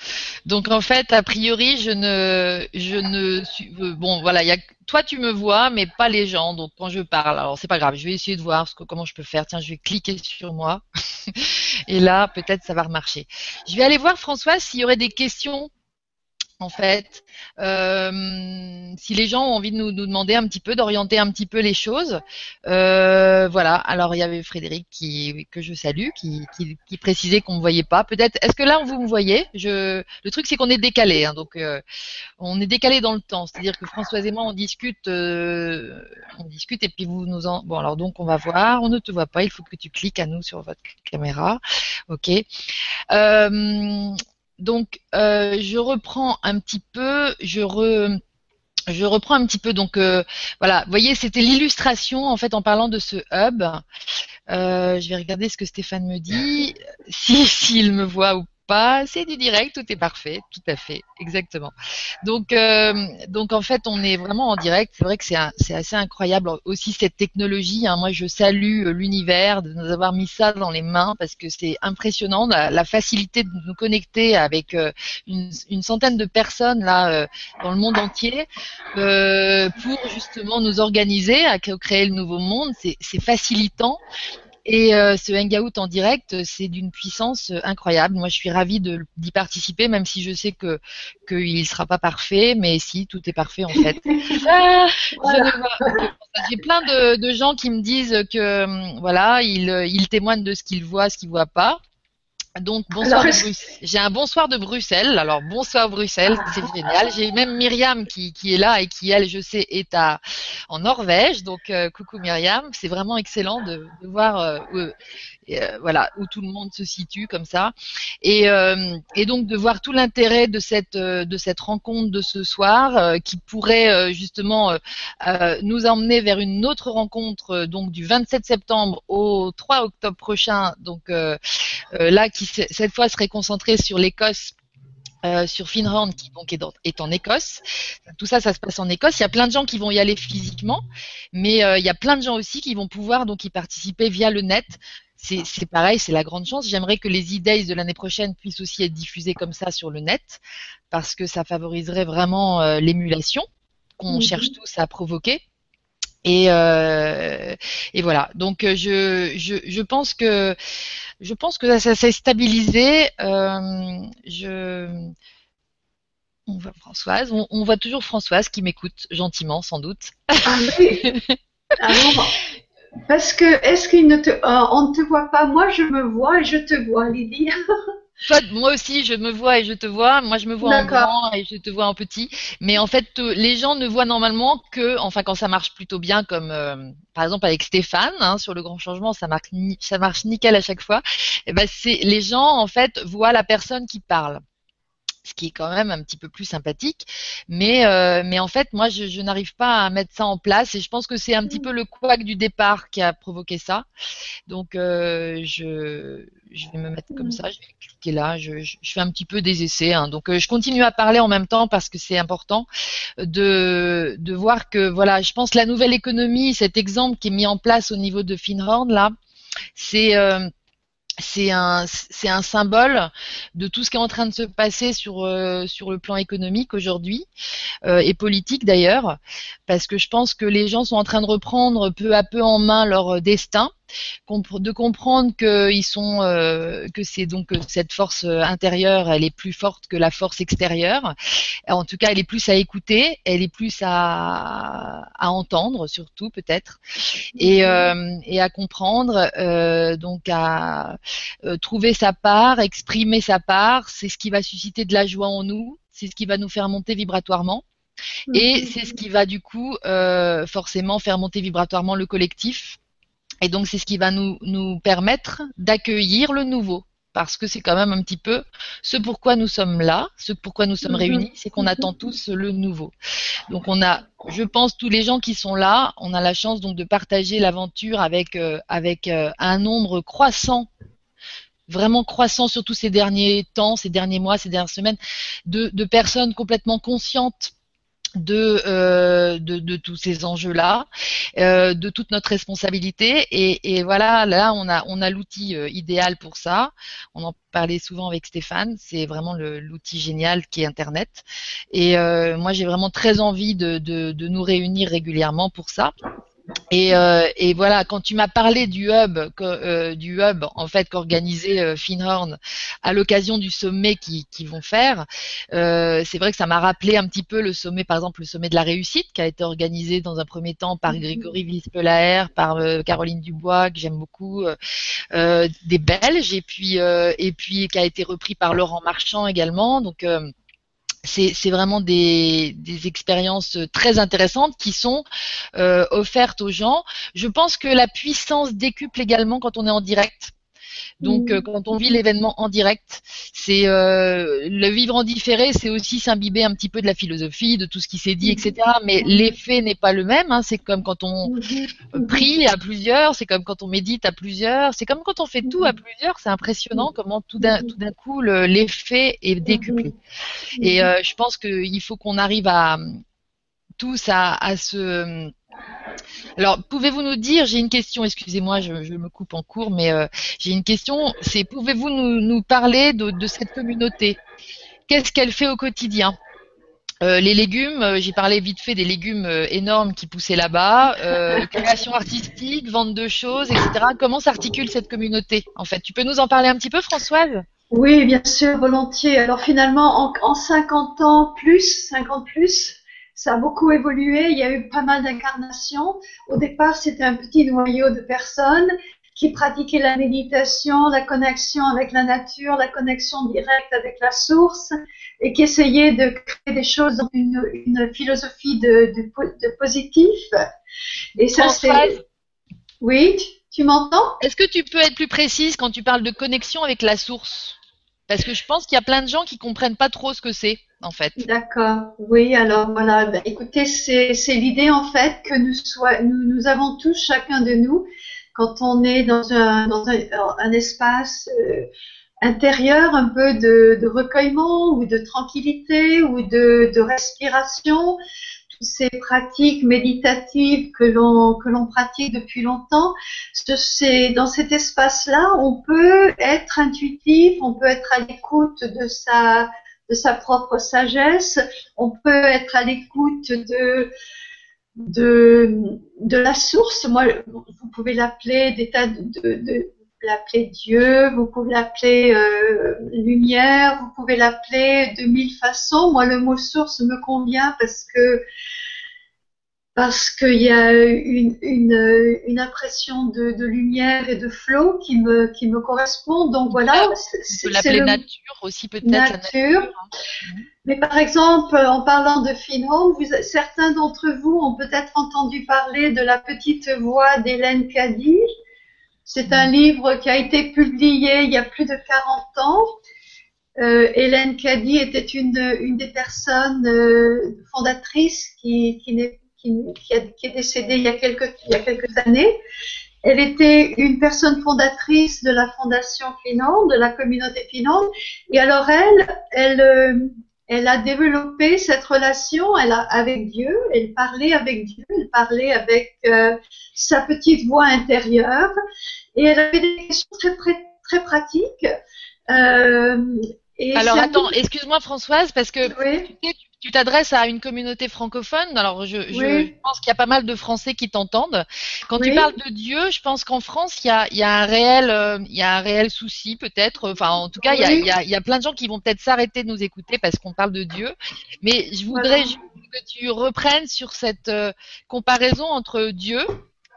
Donc en fait, a priori, je ne, je ne suis, euh, bon voilà, y a, toi tu me vois, mais pas les gens. Donc quand je parle, alors c'est pas grave, je vais essayer de voir ce que, comment je peux faire. Tiens, je vais cliquer sur moi, *laughs* et là peut-être ça va remarcher. Je vais aller voir Françoise s'il y aurait des questions en fait. Euh, si les gens ont envie de nous, demander un petit peu, d'orienter un petit peu les choses. Euh, voilà. Alors il y avait Frédéric qui que je salue, qui, qui, précisait qu'on ne voyait pas. Peut-être. Est-ce que là vous me voyez? Je. Le truc c'est qu'on est décalé, hein, donc euh, on est décalé dans le temps. C'est-à-dire que Françoise et moi on discute, on discute et puis vous nous en. Bon alors donc on va voir. On ne te voit pas. Il faut que tu cliques à nous sur votre caméra. Ok. Donc, euh, je reprends un petit peu, je reprends un petit peu. Donc, euh, voilà, vous voyez, c'était l'illustration en fait en parlant de ce hub. Euh, je vais regarder ce que Stéphane me dit, si *laughs* s'il me voit ou c'est du direct, tout est parfait, tout à fait, exactement. Donc, euh, donc en fait, on est vraiment en direct. C'est vrai que c'est assez incroyable aussi cette technologie. Hein. Moi, je salue euh, l'univers de nous avoir mis ça dans les mains parce que c'est impressionnant la, facilité de nous connecter avec euh, une, centaine de personnes dans le monde entier pour justement nous organiser à créer le nouveau monde. C'est facilitant et euh, ce hangout en direct, c'est d'une puissance euh, incroyable. Moi, je suis ravie d'y participer, même si je sais que qu'il sera pas parfait, mais si tout est parfait en fait. *laughs* Ah, j'ai plein de, de, gens qui me disent que hum, voilà, ils, ils témoignent de ce qu'ils voient, ce qu'ils voient pas. Donc bonsoir J'ai un bonsoir de Bruxelles. Alors bonsoir Bruxelles, ah. c'est génial. J'ai même Myriam qui, qui, est là et qui elle, je sais, est à en Norvège. Donc euh, coucou Myriam, c'est vraiment excellent de, de voir euh, euh, voilà où tout le monde se situe comme ça et, et donc de voir tout l'intérêt de cette de cette rencontre de ce soir qui pourrait justement nous emmener vers une autre rencontre donc du 27 septembre au 3 octobre prochain donc là qui cette fois serait concentrée sur l'Écosse euh, sur Finrand qui donc est, est, en Écosse. Tout ça, ça se passe en Écosse. Il y a plein de gens qui vont y aller physiquement, mais euh, il y a plein de gens aussi qui vont pouvoir donc y participer via le net c'est pareil, c'est la grande chance. J'aimerais que les e-days de l'année prochaine puissent aussi être diffusés comme ça sur le net, parce que ça favoriserait vraiment euh, l'émulation qu'on mhm. cherche tous à provoquer. Et, euh, et voilà. Donc euh, je, je, je, pense que je pense que ça, s'est stabilisé. Euh, je on voit Françoise, on, voit toujours Françoise qui m'écoute gentiment, sans doute. Ah oui. *laughs* parce que est-ce qu'on ne te, on ne te voit pas? Moi, je me vois et je te vois, *laughs* Lydie. moi aussi, je me vois et je te vois. Moi, je me vois en grand et je te vois en petit. Mais en fait, les gens ne voient normalement que, enfin, quand ça marche plutôt bien, comme euh, par exemple avec Stéphane hein, sur le grand changement, ça marche, ça marche nickel à chaque fois. Et eh ben, c'est les gens en fait voient la personne qui parle ce qui est quand même un petit peu plus sympathique. Mais, euh, mais en fait, moi, je, n'arrive pas à mettre ça en place et je pense que c'est un petit peu le couac du départ qui a provoqué ça. Donc, euh, je, je vais me mettre comme ça, je vais cliquer là, je, je, fais un petit peu des essais. Hein. Donc, euh, je continue à parler en même temps parce que c'est important de, de voir que, voilà, je pense la nouvelle économie, cet exemple qui est mis en place au niveau de Finhorn, là, c'est c'est un, c'est un symbole de tout ce qui est en train de se passer sur, euh, sur le plan économique aujourd'hui euh, et politique d'ailleurs, parce que je pense que les gens sont en train de reprendre peu à peu en main leur destin de comprendre que ils sont, euh, que c'est donc cette force intérieure, elle est plus forte que la force extérieure. En tout cas, elle est plus à écouter, elle est plus à, à entendre surtout peut-être, et, euh, et à comprendre, euh, donc à trouver sa part, exprimer sa part. C'est ce qui va susciter de la joie en nous, c'est ce qui va nous faire monter vibratoirement. Et c'est ce qui va du coup forcément faire monter vibratoirement le collectif et donc, c'est ce qui va nous, nous permettre d'accueillir le nouveau. Parce que c'est quand même un petit peu ce pourquoi nous sommes là, ce pourquoi nous sommes mhm. réunis, c'est qu'on attend tous le nouveau. Donc on a, je pense, tous les gens qui sont là, on a la chance donc de partager l'aventure avec euh, avec euh, un nombre croissant vraiment croissant surtout ces derniers temps, ces derniers mois, ces dernières semaines, de, de personnes complètement conscientes de, euh, de, de, tous ces enjeux-là, euh, de toute notre responsabilité. Et, voilà, là, on a, on a l'outil euh, idéal pour ça. On en parlait souvent avec Stéphane. C'est vraiment l'outil génial qui est Internet. Et moi, j'ai vraiment très envie de, de nous réunir régulièrement pour ça. Et, euh, et, voilà, quand tu m'as parlé du hub, euh, du hub en fait qu'organisait euh, Finhorn à l'occasion du sommet qu'ils qui vont faire, euh, c'est vrai que ça m'a rappelé un petit peu le sommet, par exemple le sommet de la réussite qui a été organisé dans un premier temps par mhm. Grégory Vispelaer, par euh, Caroline Dubois que j'aime beaucoup, des Belges, et puis et puis qui a été repris par Laurent Marchand également. Donc c'est vraiment des, expériences très intéressantes qui sont euh, offertes aux gens. Je pense que la puissance décuple également quand on est en direct. Donc, euh, quand on vit l'événement en direct, c'est euh, le vivre en différé, c'est aussi s'imbiber un petit peu de la philosophie, de tout ce qui s'est dit, etc. Mais l'effet n'est pas le même. Hein. C'est comme quand on prie à plusieurs, c'est comme quand on médite à plusieurs, c'est comme quand on fait tout à plusieurs. C'est impressionnant comment tout d'un tout d'un coup l'effet est décuplé. Et euh, je pense qu'il faut qu'on arrive à tous à, à se alors, pouvez-vous nous dire, j'ai une question, excusez-moi, je, me coupe en cours, mais euh, j'ai une question, c'est pouvez-vous nous, parler de, cette communauté? Qu'est-ce qu'elle fait au quotidien? Euh, les légumes, euh, j'ai parlé vite fait des légumes énormes qui poussaient là-bas, *laughs* création artistique, vente de choses, etc. Comment s'articule cette communauté En fait, tu peux nous en parler un petit peu, Françoise? Oui, bien sûr, volontiers. Alors finalement, en, en 50 ans plus, 50 plus, ça a beaucoup évolué, il y a eu pas mal d'incarnations. Au départ, c'était un petit noyau de personnes qui pratiquaient la méditation, la connexion avec la nature, la connexion directe avec la source et qui essayaient de créer des choses dans une, philosophie de, de, positif. Et ça, c'est... Oui, tu m'entends? Est-ce que tu peux être plus précise quand tu parles de connexion avec la source? Parce que je pense qu'il y a plein de gens qui comprennent pas trop ce que c'est en fait. D'accord. Oui, alors voilà. Ben, écoutez, c'est, l'idée en fait que nous, avons tous, chacun de nous, quand on est dans un, espace euh, intérieur, un peu de, recueillement ou de tranquillité ou de respiration, ces pratiques méditatives que l'on que l'on pratique depuis longtemps, c'est dans cet espace-là, on peut être intuitif, on peut être à l'écoute de sa de sa propre sagesse, on peut être à l'écoute de de de la source. Moi, vous pouvez l'appeler d'état de, de l'appeler Dieu, vous pouvez l'appeler euh, lumière, vous pouvez l'appeler de mille façons. Moi, le mot source me convient parce que parce qu'il y a une, une, une impression de, de, lumière et de flot qui me, qui me correspond. Donc voilà. C'est l'appeler nature aussi peut-être. Nature. nature. Mais par exemple, en parlant de Finholm, vous, certains d'entre vous ont peut-être entendu parler de la petite voix d'Hélène Caddy. C'est un livre qui a été publié il y a plus de 40 ans. Euh, Hélène Caddy était une, une des personnes euh, fondatrices qui, qui, qui, qui, est décédée il y, a quelques, il y a quelques années. Elle était une personne fondatrice de la fondation Finande, de la communauté Finande. Et alors elle, elle, euh, elle a développé cette relation elle a, avec Dieu. Elle parlait avec Dieu, elle parlait avec euh, sa petite voix intérieure et elle avait des questions très, très, très pratiques. Euh, et Alors attends, excuse-moi Françoise, parce que tu t'adresses à une communauté francophone. Alors je, je pense qu'il y a pas mal de Français qui t'entendent. Quand tu parles de Dieu, je pense qu'en France, il y a, il y a un réel, euh, il y a un réel souci peut-être. Enfin, en tout cas, il, y a, il, y a, il y a plein de gens qui vont peut-être s'arrêter de nous écouter parce qu'on parle de Dieu. Mais je voudrais que tu reprennes sur cette euh, comparaison entre Dieu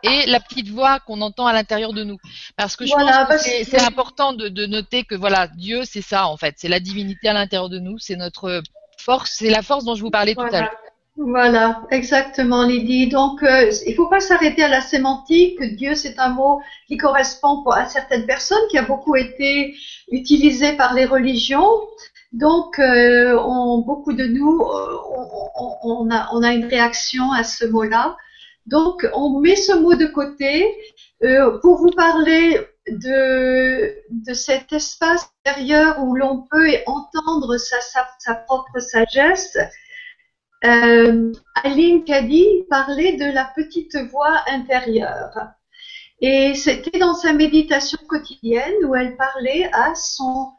et la petite voix qu'on entend à l'intérieur de nous. Parce que je pense que c'est important de, de, noter que voilà, Dieu, c'est ça en fait, c'est la divinité à l'intérieur de nous, c'est notre force, c'est la force dont je vous parlais tout à l'heure. Voilà, exactement, Lydie. Donc, euh, il faut pas s'arrêter à la sémantique. Dieu, c'est un mot qui correspond à certaines personnes, qui a beaucoup été utilisé par les religions. Donc, euh, on, beaucoup de nous, euh, on, on, a, on a une réaction à ce mot-là. Donc, on met ce mot de côté euh, pour vous parler de, cet espace intérieur où l'on peut entendre sa, propre sagesse. Euh, Aline Kadi parlait de la petite voix intérieure. Et c'était dans sa méditation quotidienne où elle parlait à sa,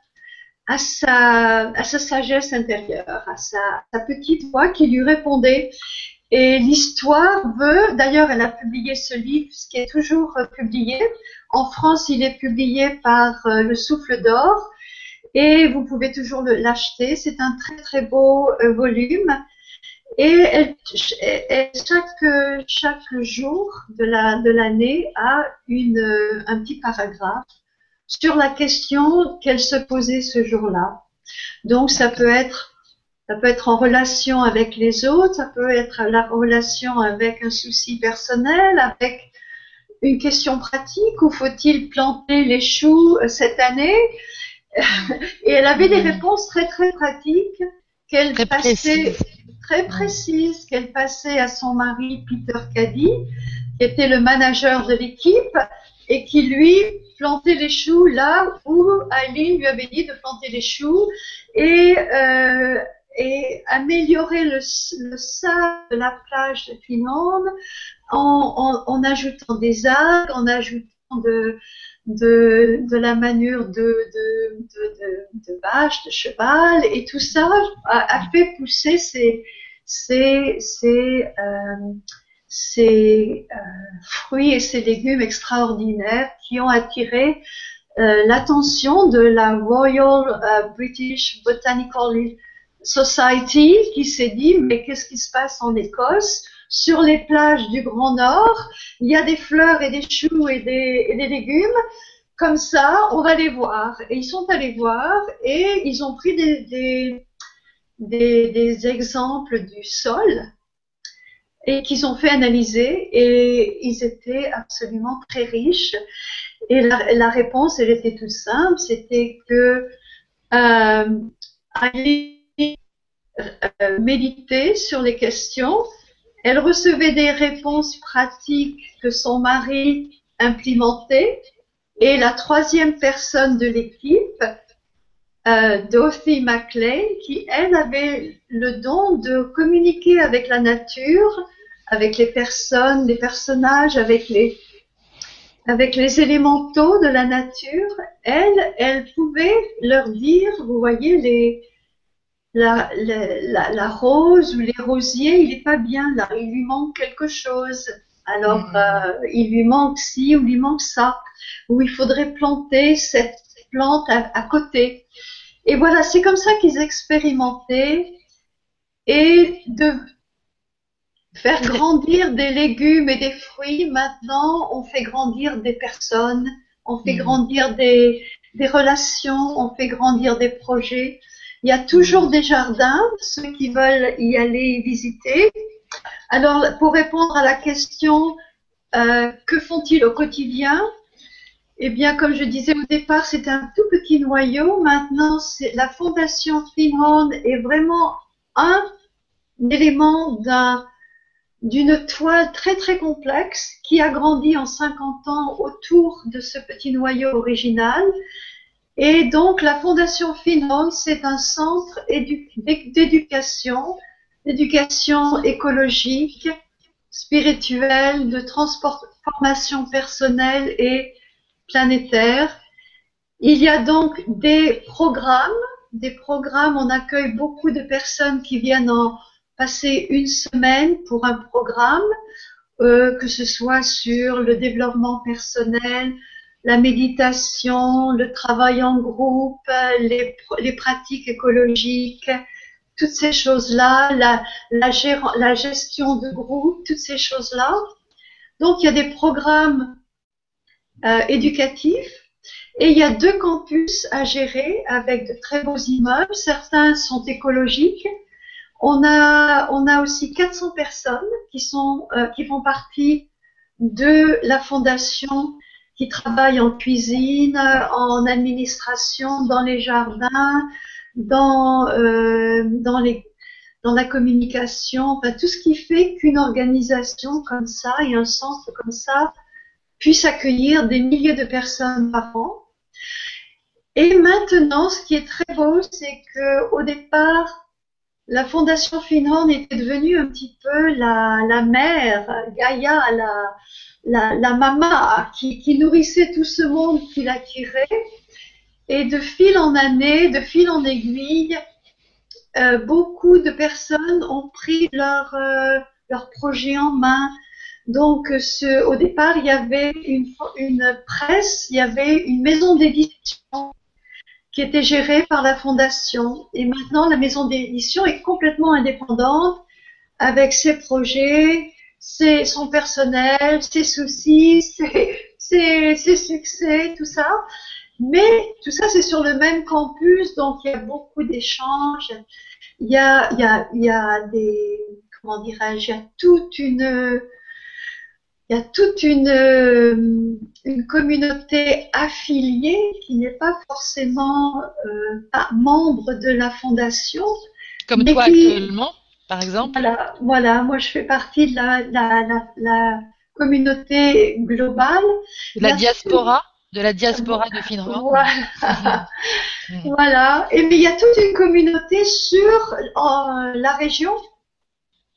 sagesse intérieure, à sa petite voix qui lui répondait. Et l'histoire veut, d'ailleurs, elle a publié ce livre, ce qui est toujours euh, publié. En France, il est publié par euh, Le Souffle d'Or et vous pouvez toujours l'acheter. C'est un très très beau euh, volume. Et chaque, chaque jour de la de l'année a une, un petit paragraphe sur la question qu'elle se posait ce jour-là. Donc ça peut être ça peut être en relation avec les autres, ça peut être la relation avec un souci personnel, avec une question pratique, où faut-il planter les choux euh, cette année? *laughs* Et elle avait des réponses très très pratiques qu'elle passait très précises qu'elle passait à son mari Peter Caddy, qui était le manager de l'équipe et qui lui plantait les choux là où Aileen lui avait dit de planter les choux. Et euh, et améliorer le, le sable de la plage de Finlande en, en, ajoutant des algues, en ajoutant de, de, la manure de, de, de, de, de cheval, et tout ça a, fait pousser ces, ces, ces, euh, euh, fruits et ces légumes extraordinaires qui ont attiré euh, l'attention de la Royal British Botanical Society qui s'est dit mais qu'est-ce qui se passe en Écosse? Sur les plages du Grand Nord il y a des fleurs et des choux et des, légumes. Comme ça on va les voir. Et ils sont allés voir et ils ont pris des, des, exemples du sol et qu'ils ont fait analyser et ils étaient absolument très riches. Et la, la réponse elle était toute simple. C'était que euh, euh, méditer sur les questions. Elle recevait des réponses pratiques que son mari implémentait. Et la troisième personne de l'équipe euh, Dorothy Macleay, qui, elle, avait le don de communiquer avec la nature, avec les personnes, les personnages, avec les, avec les élémentaux de la nature. Elle, elle pouvait leur dire, vous voyez, les, la, la, la, rose ou les rosiers, il n'est pas bien là, il lui manque quelque chose. Alors, mm. euh, il lui manque ci ou lui manque ça, ou il faudrait planter cette plante à, côté. Et voilà, c'est comme ça qu'ils expérimentaient et de faire *laughs* grandir des légumes et des fruits. Maintenant, on fait grandir des personnes, on fait mm. grandir des, des relations, on fait grandir des projets. Il y a toujours des jardins, ceux qui veulent y aller visiter. Alors, pour répondre à la question, euh, que font-ils au quotidien? Eh bien, comme je disais au départ, c'est un tout petit noyau. Maintenant, la fondation Finhorn est vraiment un élément d'une toile très très complexe qui a grandi en 50 ans autour de ce petit noyau original et donc, la Fondation Finance, c'est un centre d'éducation, d'éducation écologique, spirituelle, de transformation personnelle et planétaire. Il y a donc des programmes, des programmes, on accueille beaucoup de personnes qui viennent en passer une semaine pour un programme, euh, que ce soit sur le développement personnel, la méditation, le travail en groupe, les, les pratiques écologiques, toutes ces choses-là, la, la, gestion de groupe, toutes ces choses-là. Donc il y a des programmes euh, éducatifs et il y a deux campus à gérer avec de très beaux immeubles. Certains sont écologiques. On a, on a aussi 400 personnes qui, sont, euh, qui font partie de la fondation qui travaillent en cuisine, en administration, dans les jardins, dans, euh, dans, les, dans la communication, enfin, tout ce qui fait qu'une organisation comme ça et un centre comme ça puisse accueillir des milliers de personnes par an. Et maintenant, ce qui est très beau, c'est que au départ, la Fondation Finhorn était devenue un petit peu la, mère, Gaïa, la, la, la mama qui, nourrissait tout ce monde qui l'attirait. Et de fil en année, de fil en aiguille, euh, beaucoup de personnes ont pris leur, euh, projet en main. Donc, au départ, il y avait une presse, il y avait une maison d'édition qui était gérée par la fondation. Et maintenant, la maison d'édition est complètement indépendante avec ses projets, c'est son personnel, ses soucis, *laughs* ses, succès, tout ça. Mais tout ça, c'est sur le même campus, donc il y a beaucoup d'échanges. Il y a, il y a, il y a des, comment dirais-je, il y a toute une, il y a toute une, une communauté affiliée qui n'est pas forcément euh, membre de la fondation. Comme toi actuellement par exemple Voilà, voilà, moi je fais partie de la, la, la, communauté globale. La diaspora de la diaspora de Finlande. Voilà. *laughs* voilà. Et mais il y a toute une communauté sur la région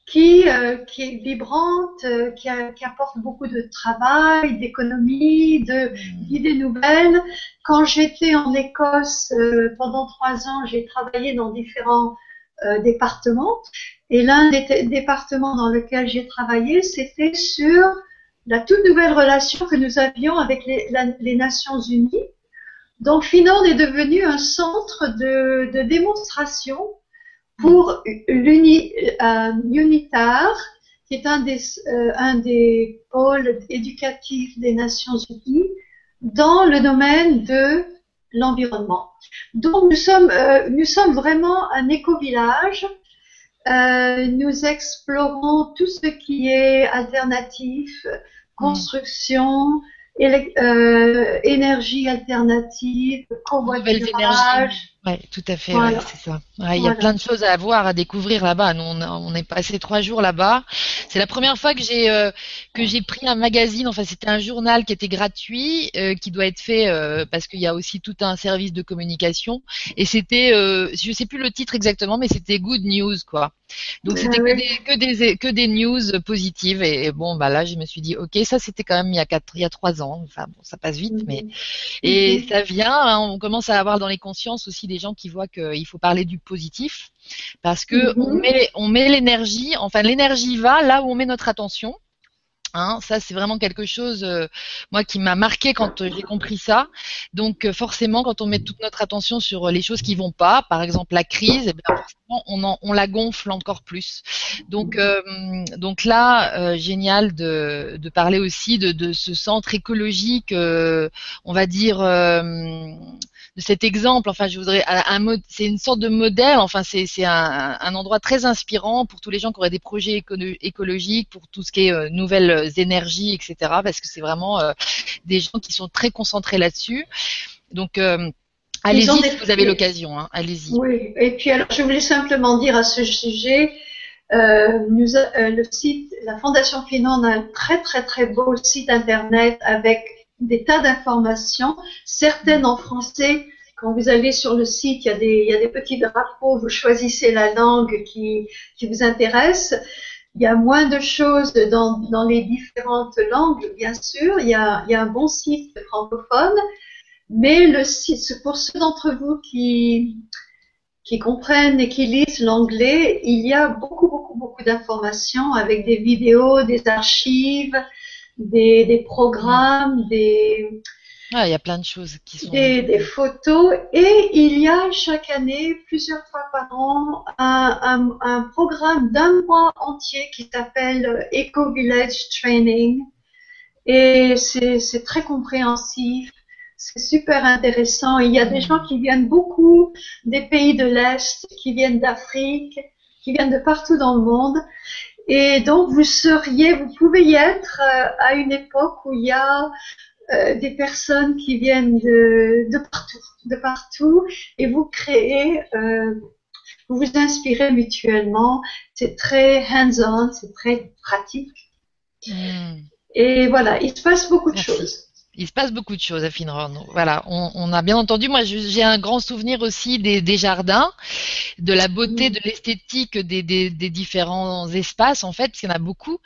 qui, euh, qui est vibrante, euh, qui, qui, apporte beaucoup de travail, d'économie, de hmm. d'idées nouvelles. Quand j'étais en Écosse euh, pendant trois ans, j'ai travaillé dans différents départements et l'un des départements dans lequel j'ai travaillé, c'était sur la toute nouvelle relation que nous avions avec les, les Nations Unies. Donc Finland est devenu un centre de, de démonstration pour l'UNITAR, euh, qui est un des, euh, un des pôles éducatifs des Nations Unies dans le domaine de l'environnement. Donc nous sommes, euh, nous sommes vraiment un éco-village euh, nous explorons tout ce qui est alternatif, construction, euh, énergie alternative, covoiturage, Ouais, tout à fait, c'est ça. il y a plein de choses à voir, à découvrir là-bas. Nous, on, est passé trois jours là-bas. C'est la première fois que j'ai euh, que j'ai pris un magazine. Enfin, c'était un journal qui était gratuit, euh, qui doit être fait euh, parce qu'il y a aussi tout un service de communication. Et c'était, je sais plus le titre exactement, mais c'était Good News, quoi. Donc c'était que, des, que, des, que des news positives et, bon bah là je me suis dit ok ça c'était quand même il y a quatre il y a trois ans enfin bon ça passe vite mhm. mais et mhm. ça vient hein, on commence à avoir dans les consciences aussi des gens qui voient qu'il faut parler du positif parce que on mhm. met on met l'énergie enfin l'énergie va là où on met notre attention Hein, ça, c'est vraiment quelque chose, euh, moi, qui m'a marqué quand euh, j'ai compris ça. Donc, euh, forcément, quand on met toute notre attention sur les choses qui vont pas, par exemple la crise, eh bien, forcément, on, on, la gonfle encore plus. Donc, donc là, génial de, de, parler aussi de, de ce centre écologique, on va dire de cet exemple. Enfin, je voudrais un, c'est une sorte de modèle. Enfin, c'est un, un, endroit très inspirant pour tous les gens qui auraient des projets écologiques, pour tout ce qui est euh, nouvelles énergies, etc. Parce que c'est vraiment euh, des gens qui sont très concentrés là-dessus. Donc euh, Allez-y si vous avez l'occasion, hein. allez-y. Oui, et puis alors je voulais simplement dire à ce sujet, euh, nous, le site, la Fondation Finande a un très très très beau site internet avec des tas d'informations, certaines en français. Quand vous allez sur le site, il y a des, petits drapeaux, vous choisissez la langue qui, vous intéresse. Il y a moins de choses dans, les différentes langues, bien sûr. Il y a, un bon site francophone, mais le site, pour ceux d'entre vous qui comprennent et qui lisent l'anglais, il y a beaucoup, beaucoup, beaucoup d'informations avec des vidéos, des archives, des, des programmes, des, ah, il y a plein de choses qui sont. Des, des, photos et il y a chaque année, plusieurs fois par an, un, un, un programme d'un mois entier qui s'appelle Eco Village Training. Et c'est très compréhensif, c'est super intéressant. Il y a des gens qui viennent beaucoup des pays de l'Est, qui viennent d'Afrique, qui viennent de partout dans le monde. Et donc, vous seriez, vous pouvez y être euh, à une époque où il y a euh, des personnes qui viennent de, de, partout, de partout, et vous créez, euh, vous vous inspirez mutuellement. C'est très hands-on, c'est très pratique. Hmm. Et voilà, il se passe beaucoup de choses il se passe beaucoup de choses à Finron. Voilà, on, a bien entendu. Moi, j'ai un grand souvenir aussi des, jardins, de la beauté, de l'esthétique des, différents espaces, en fait, parce qu'il y en a beaucoup.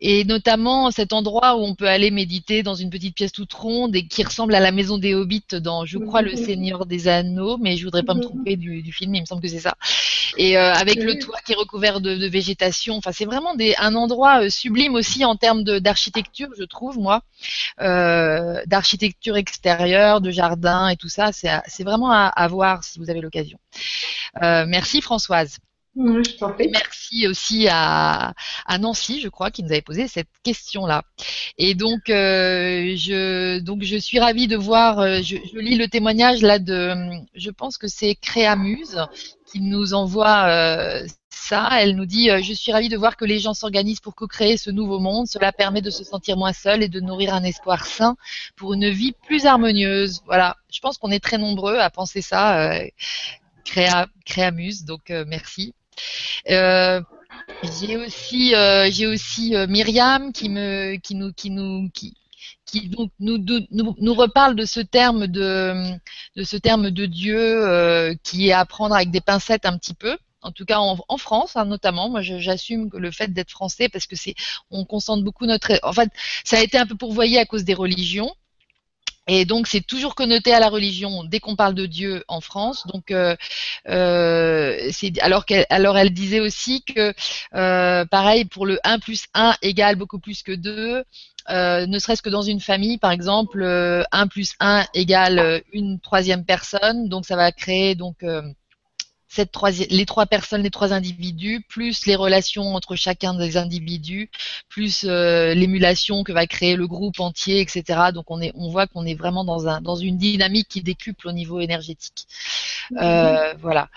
Et notamment cet endroit où on peut aller méditer dans une petite pièce toute ronde et qui ressemble à la maison des Hobbits dans, je crois, Le Seigneur des Anneaux, mais je voudrais pas me tromper du, film, il me semble que c'est ça. Et euh, avec le toit qui est recouvert de, végétation. Enfin, c'est vraiment un endroit euh, sublime aussi en termes d'architecture, je trouve, moi. Euh, d'architecture extérieure, de jardin et tout ça. C'est vraiment à, voir si vous avez l'occasion. Euh, merci Françoise. merci aussi à, Nancy, je crois, qui nous avait posé cette question-là. Et donc, euh, je, donc, je suis ravie de voir, euh, je, je, lis le témoignage là de, je pense que c'est Créamuse qui nous envoie ça. Elle nous dit euh, Je suis ravie de voir que les gens s'organisent pour co-créer ce nouveau monde. Cela permet de se sentir moins seul et de nourrir un espoir sain pour une vie plus harmonieuse. Voilà, je pense qu'on est très nombreux à penser ça. Euh, créa, créamuse, donc euh, merci. Euh, j'ai aussi, j'ai aussi Myriam qui me, qui nous, qui nous, qui, donc nous, reparle de ce terme de ce terme de Dieu qui est à prendre avec des pincettes un petit peu en tout cas en, France hein, notamment. Moi, j'assume le fait d'être français parce que c'est, on concentre beaucoup notre. En fait, ça a été un peu pourvoyé à cause des religions. Et donc c'est toujours connoté à la religion dès qu'on parle de Dieu en France. Donc euh, euh, alors qu'elle alors elle disait aussi que euh, pareil pour le 1 plus 1 égale beaucoup plus que 2. ne serait-ce que dans une famille, par exemple, 1 plus 1 égale une troisième personne, donc ça va créer donc cette les trois personnes, les trois individus, plus les relations entre chacun des individus, plus euh, l'émulation que va créer le groupe entier, etc. Donc on est, on voit qu'on est vraiment dans un, dans une dynamique qui décuple au niveau énergétique. Euh, voilà.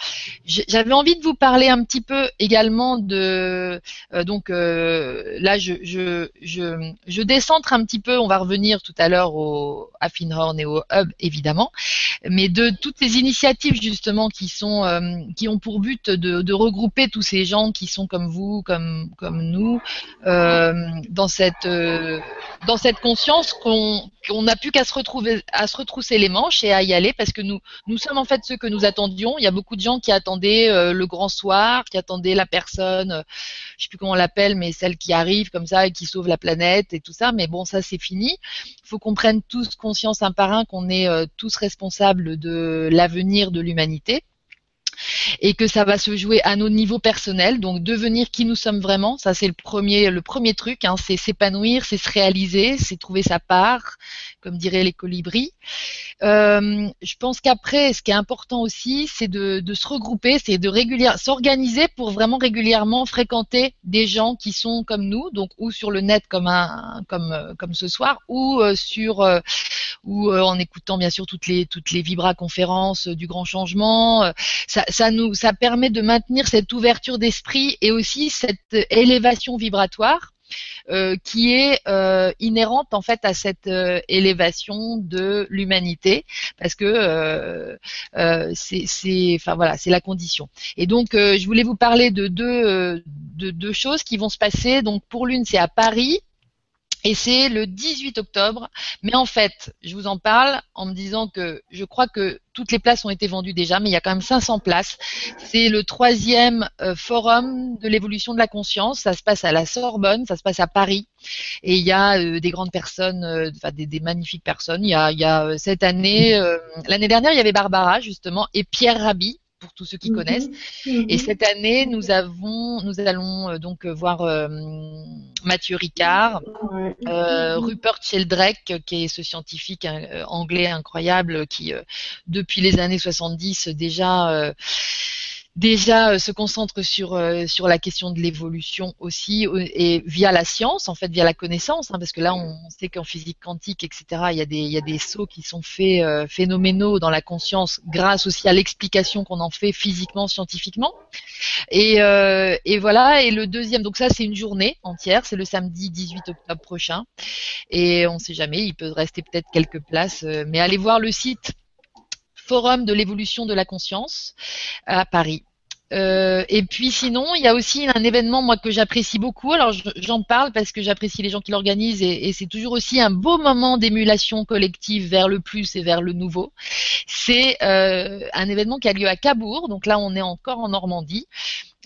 J'avais envie de vous parler un petit peu également de euh, donc euh, là je, je, je, je décentre un petit peu. On va revenir tout à l'heure au à Finhorn et au Hub évidemment, mais de toutes les initiatives justement qui sont qui ont pour but de, de, regrouper tous ces gens qui sont comme vous, comme comme nous, dans cette dans cette conscience qu'on n'a plus qu'à se retrouver à se retrousser les manches et à y aller parce que nous nous sommes en fait ceux que nous attendions. Il y a beaucoup de gens qui attendaient euh, le grand soir, qui attendaient la personne, euh, je sais plus comment on l'appelle, mais celle qui arrive comme ça et qui sauve la planète et tout ça. Mais bon, ça c'est fini. Il faut qu'on prenne tous conscience un par un qu'on est euh, tous responsables de l'avenir de l'humanité et que ça va se jouer à nos niveaux personnels. Donc devenir qui nous sommes vraiment, ça c'est le premier, le premier truc, hein, c'est s'épanouir, c'est se réaliser, c'est trouver sa part, comme diraient les colibris. Euh, je pense qu'après, ce qui est important aussi, c'est de, de, se regrouper, c'est de régulièrement s'organiser pour vraiment régulièrement fréquenter des gens qui sont comme nous, donc ou sur le net comme un, comme comme ce soir, ou euh, sur euh, ou en écoutant bien sûr toutes les toutes les vibra conférences du grand changement. Ça nous ça permet de maintenir cette ouverture d'esprit et aussi cette élévation vibratoire euh, qui est euh, inhérente en fait à cette euh, élévation de l'humanité. Parce que c'est enfin voilà c'est la condition. Et donc je voulais vous parler de deux de deux choses qui vont se passer. Donc pour l'une c'est à Paris et c'est le 18 octobre. Mais en fait, je vous en parle en me disant que je crois que toutes les places ont été vendues déjà, mais il y a quand même 500 places. C'est le troisième euh, forum de l'évolution de la conscience. Ça se passe à la Sorbonne, ça se passe à Paris. Et il y a euh, des grandes personnes, euh, enfin des, magnifiques personnes. Il y a, il y a cette année, l'année dernière, il y avait Barbara justement et Pierre Rabhi pour tous ceux qui mhm. connaissent. Et mhm. cette année, nous avons, nous allons euh, donc euh, voir euh, Mathieu Ricard, Rupert Sheldrake, qui est ce scientifique anglais incroyable qui, depuis les années 70, déjà déjà euh, se concentre sur euh, sur la question de l'évolution aussi euh, et via la science en fait via la connaissance hein, parce que là on sait qu'en physique quantique etc il y a des il y a des sauts qui sont faits phénoménaux dans la conscience grâce aussi à l'explication qu'on en fait physiquement scientifiquement. Et et voilà et le deuxième donc ça c'est une journée entière c'est le samedi 18 octobre prochain. Et on sait jamais il peut rester peut-être quelques places mais allez voir le site Forum de l'évolution de la conscience à Paris. Euh, et puis sinon, il y a aussi un événement moi que j'apprécie beaucoup. Alors j'en parle parce que j'apprécie les gens qui l'organisent et, c'est toujours aussi un beau moment d'émulation collective vers le plus et vers le nouveau. C'est euh, un événement qui a lieu à Cabourg, donc là on est encore en Normandie,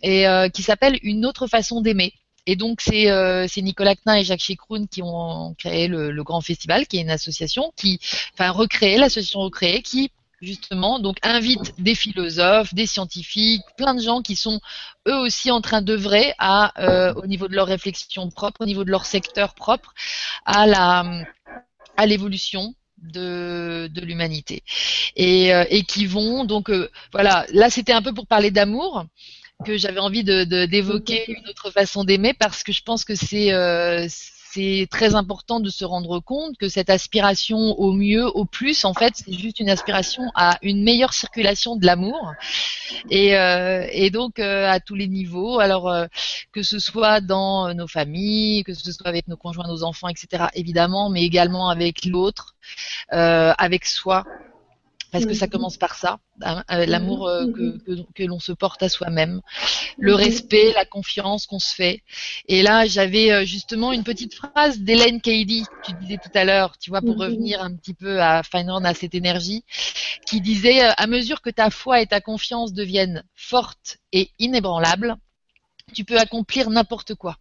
et euh, qui s'appelle Une autre façon d'aimer. Et donc c'est Nicolas Knin et Jacques Chikroun qui ont créé le, le, Grand Festival, qui est une association qui, enfin recréé l'association recréée, qui justement, donc invite des philosophes, des scientifiques, plein de gens qui sont eux aussi en train d'œuvrer à, euh, au niveau de leur réflexion propre, au niveau de leur secteur propre, à la, à l'évolution de, de l'humanité. Et, euh, et qui vont donc euh, voilà. Là c'était un peu pour parler d'amour que j'avais envie de d'évoquer une autre façon d'aimer parce que je pense que c'est c'est très important de se rendre compte que cette aspiration au mieux, au plus, en fait, c'est juste une aspiration à une meilleure circulation de l'amour. Et, euh, donc euh, à tous les niveaux. Alors euh, que ce soit dans nos familles, que ce soit avec nos conjoints, nos enfants, etc. Évidemment, mais également avec l'autre, avec soi parce que ça commence par ça, hein, euh, l'amour euh, que, que, l'on se porte à soi-même, le respect, la confiance qu'on se fait. Et là, j'avais euh, justement une petite phrase d'Hélène Cady, tu disais tout à l'heure, tu vois, pour revenir un petit peu à Feinhorn, à cette énergie, qui disait, à mesure que ta foi et ta confiance deviennent fortes et inébranlables, tu peux accomplir n'importe quoi.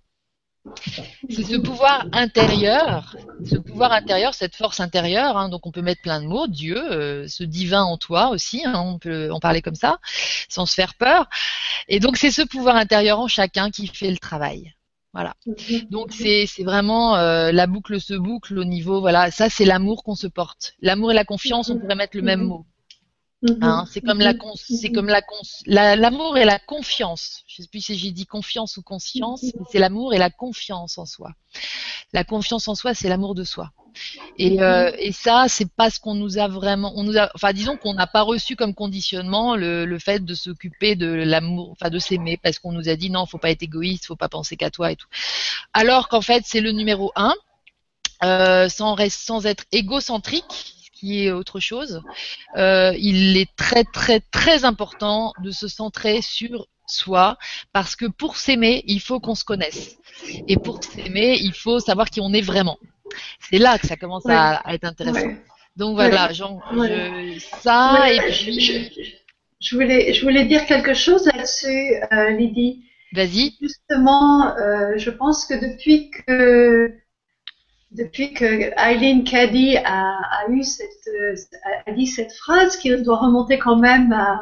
C'est ce pouvoir intérieur, ce pouvoir intérieur, cette force intérieure. Hein, donc on peut mettre plein de mots, Dieu, euh, ce divin en toi aussi. Hein, on peut en parler comme ça, sans se faire peur. Et donc c'est ce pouvoir intérieur en chacun qui fait le travail. Voilà. Donc c'est vraiment euh, la boucle se boucle au niveau voilà ça c'est l'amour qu'on se porte. L'amour et la confiance on pourrait mettre le même mot. Mhm. Hein, c'est comme la mhm. c'est comme la l'amour et la confiance. Je sais plus si j'ai dit confiance ou conscience, mhm. mais c'est l'amour et la confiance en soi. La confiance en soi, c'est l'amour de soi. Et, euh, et ça, c'est pas ce qu'on nous a vraiment. On nous a, enfin, disons qu'on n'a pas reçu comme conditionnement le, le fait de s'occuper de l'amour, enfin, de s'aimer, parce qu'on nous a dit non, faut pas être égoïste, faut pas penser qu'à toi et tout. Alors qu'en fait, c'est le numéro un, euh, sans, sans être égocentrique, qui est autre chose. Euh, il est très très très important de se centrer sur soi parce que pour s'aimer, il faut qu'on se connaisse. Et pour s'aimer, il faut savoir qui on est vraiment. C'est là que ça commence à, être intéressant. Donc voilà, Jean, ça et puis. Je, voulais, je voulais dire quelque chose là-dessus, euh, Lydie. Vas-y. Justement, euh, je pense que depuis que depuis que Eileen Caddy a, a, eu cette, a dit cette phrase qui doit remonter quand même à,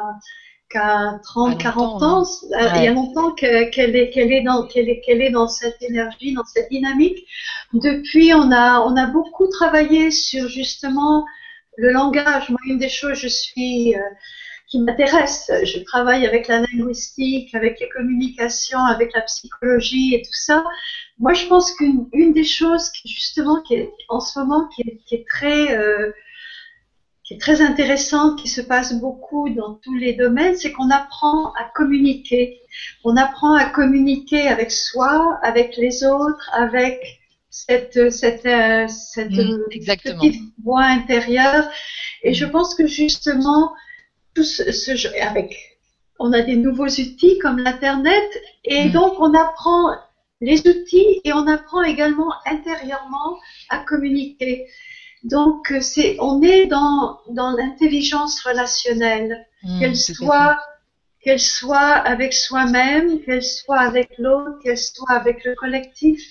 qu'à 30, 40 ans, euh, il y a longtemps qu'elle est, qu'elle est dans, qu'elle est, qu'elle est dans cette énergie, dans cette dynamique. Depuis, on a, on a beaucoup travaillé sur justement le langage. Moi, une des choses, je suis, euh, qui m'intéresse, je travaille avec la linguistique, avec les communications, avec la psychologie et tout ça. Moi, je pense qu'une une des choses qui justement qui est en ce moment qui est, qui est très euh, qui est très intéressante, qui se passe beaucoup dans tous les domaines, c'est qu'on apprend à communiquer. On apprend à communiquer avec soi, avec les autres, avec cette cette euh, cette mmh, petite voix intérieure. Et je pense que justement tout ce, ce avec on a des nouveaux outils comme l'internet et mmh. donc on apprend les outils et on apprend également intérieurement à communiquer. Donc, euh, c'est, on est dans, dans l'intelligence relationnelle, mmh, qu'elle soit, qu'elle soit avec soi-même, qu'elle soit avec l'autre, qu'elle soit avec le collectif,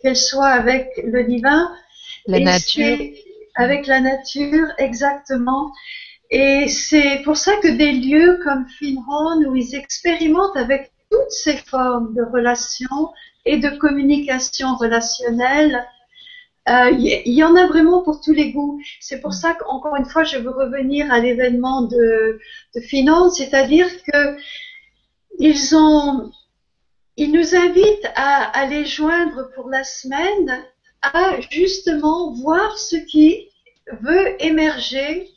qu'elle soit avec le divin. La nature. Avec la nature, exactement. Et c'est pour ça que des lieux comme Finron, où ils expérimentent avec toutes ces formes de relations, et de communication relationnelle. Il euh, y, en a vraiment pour tous les goûts. C'est pour ça qu'encore une fois, je veux revenir à l'événement de, de c'est-à-dire que ils nous invitent à les joindre pour la semaine, à justement voir ce qui veut émerger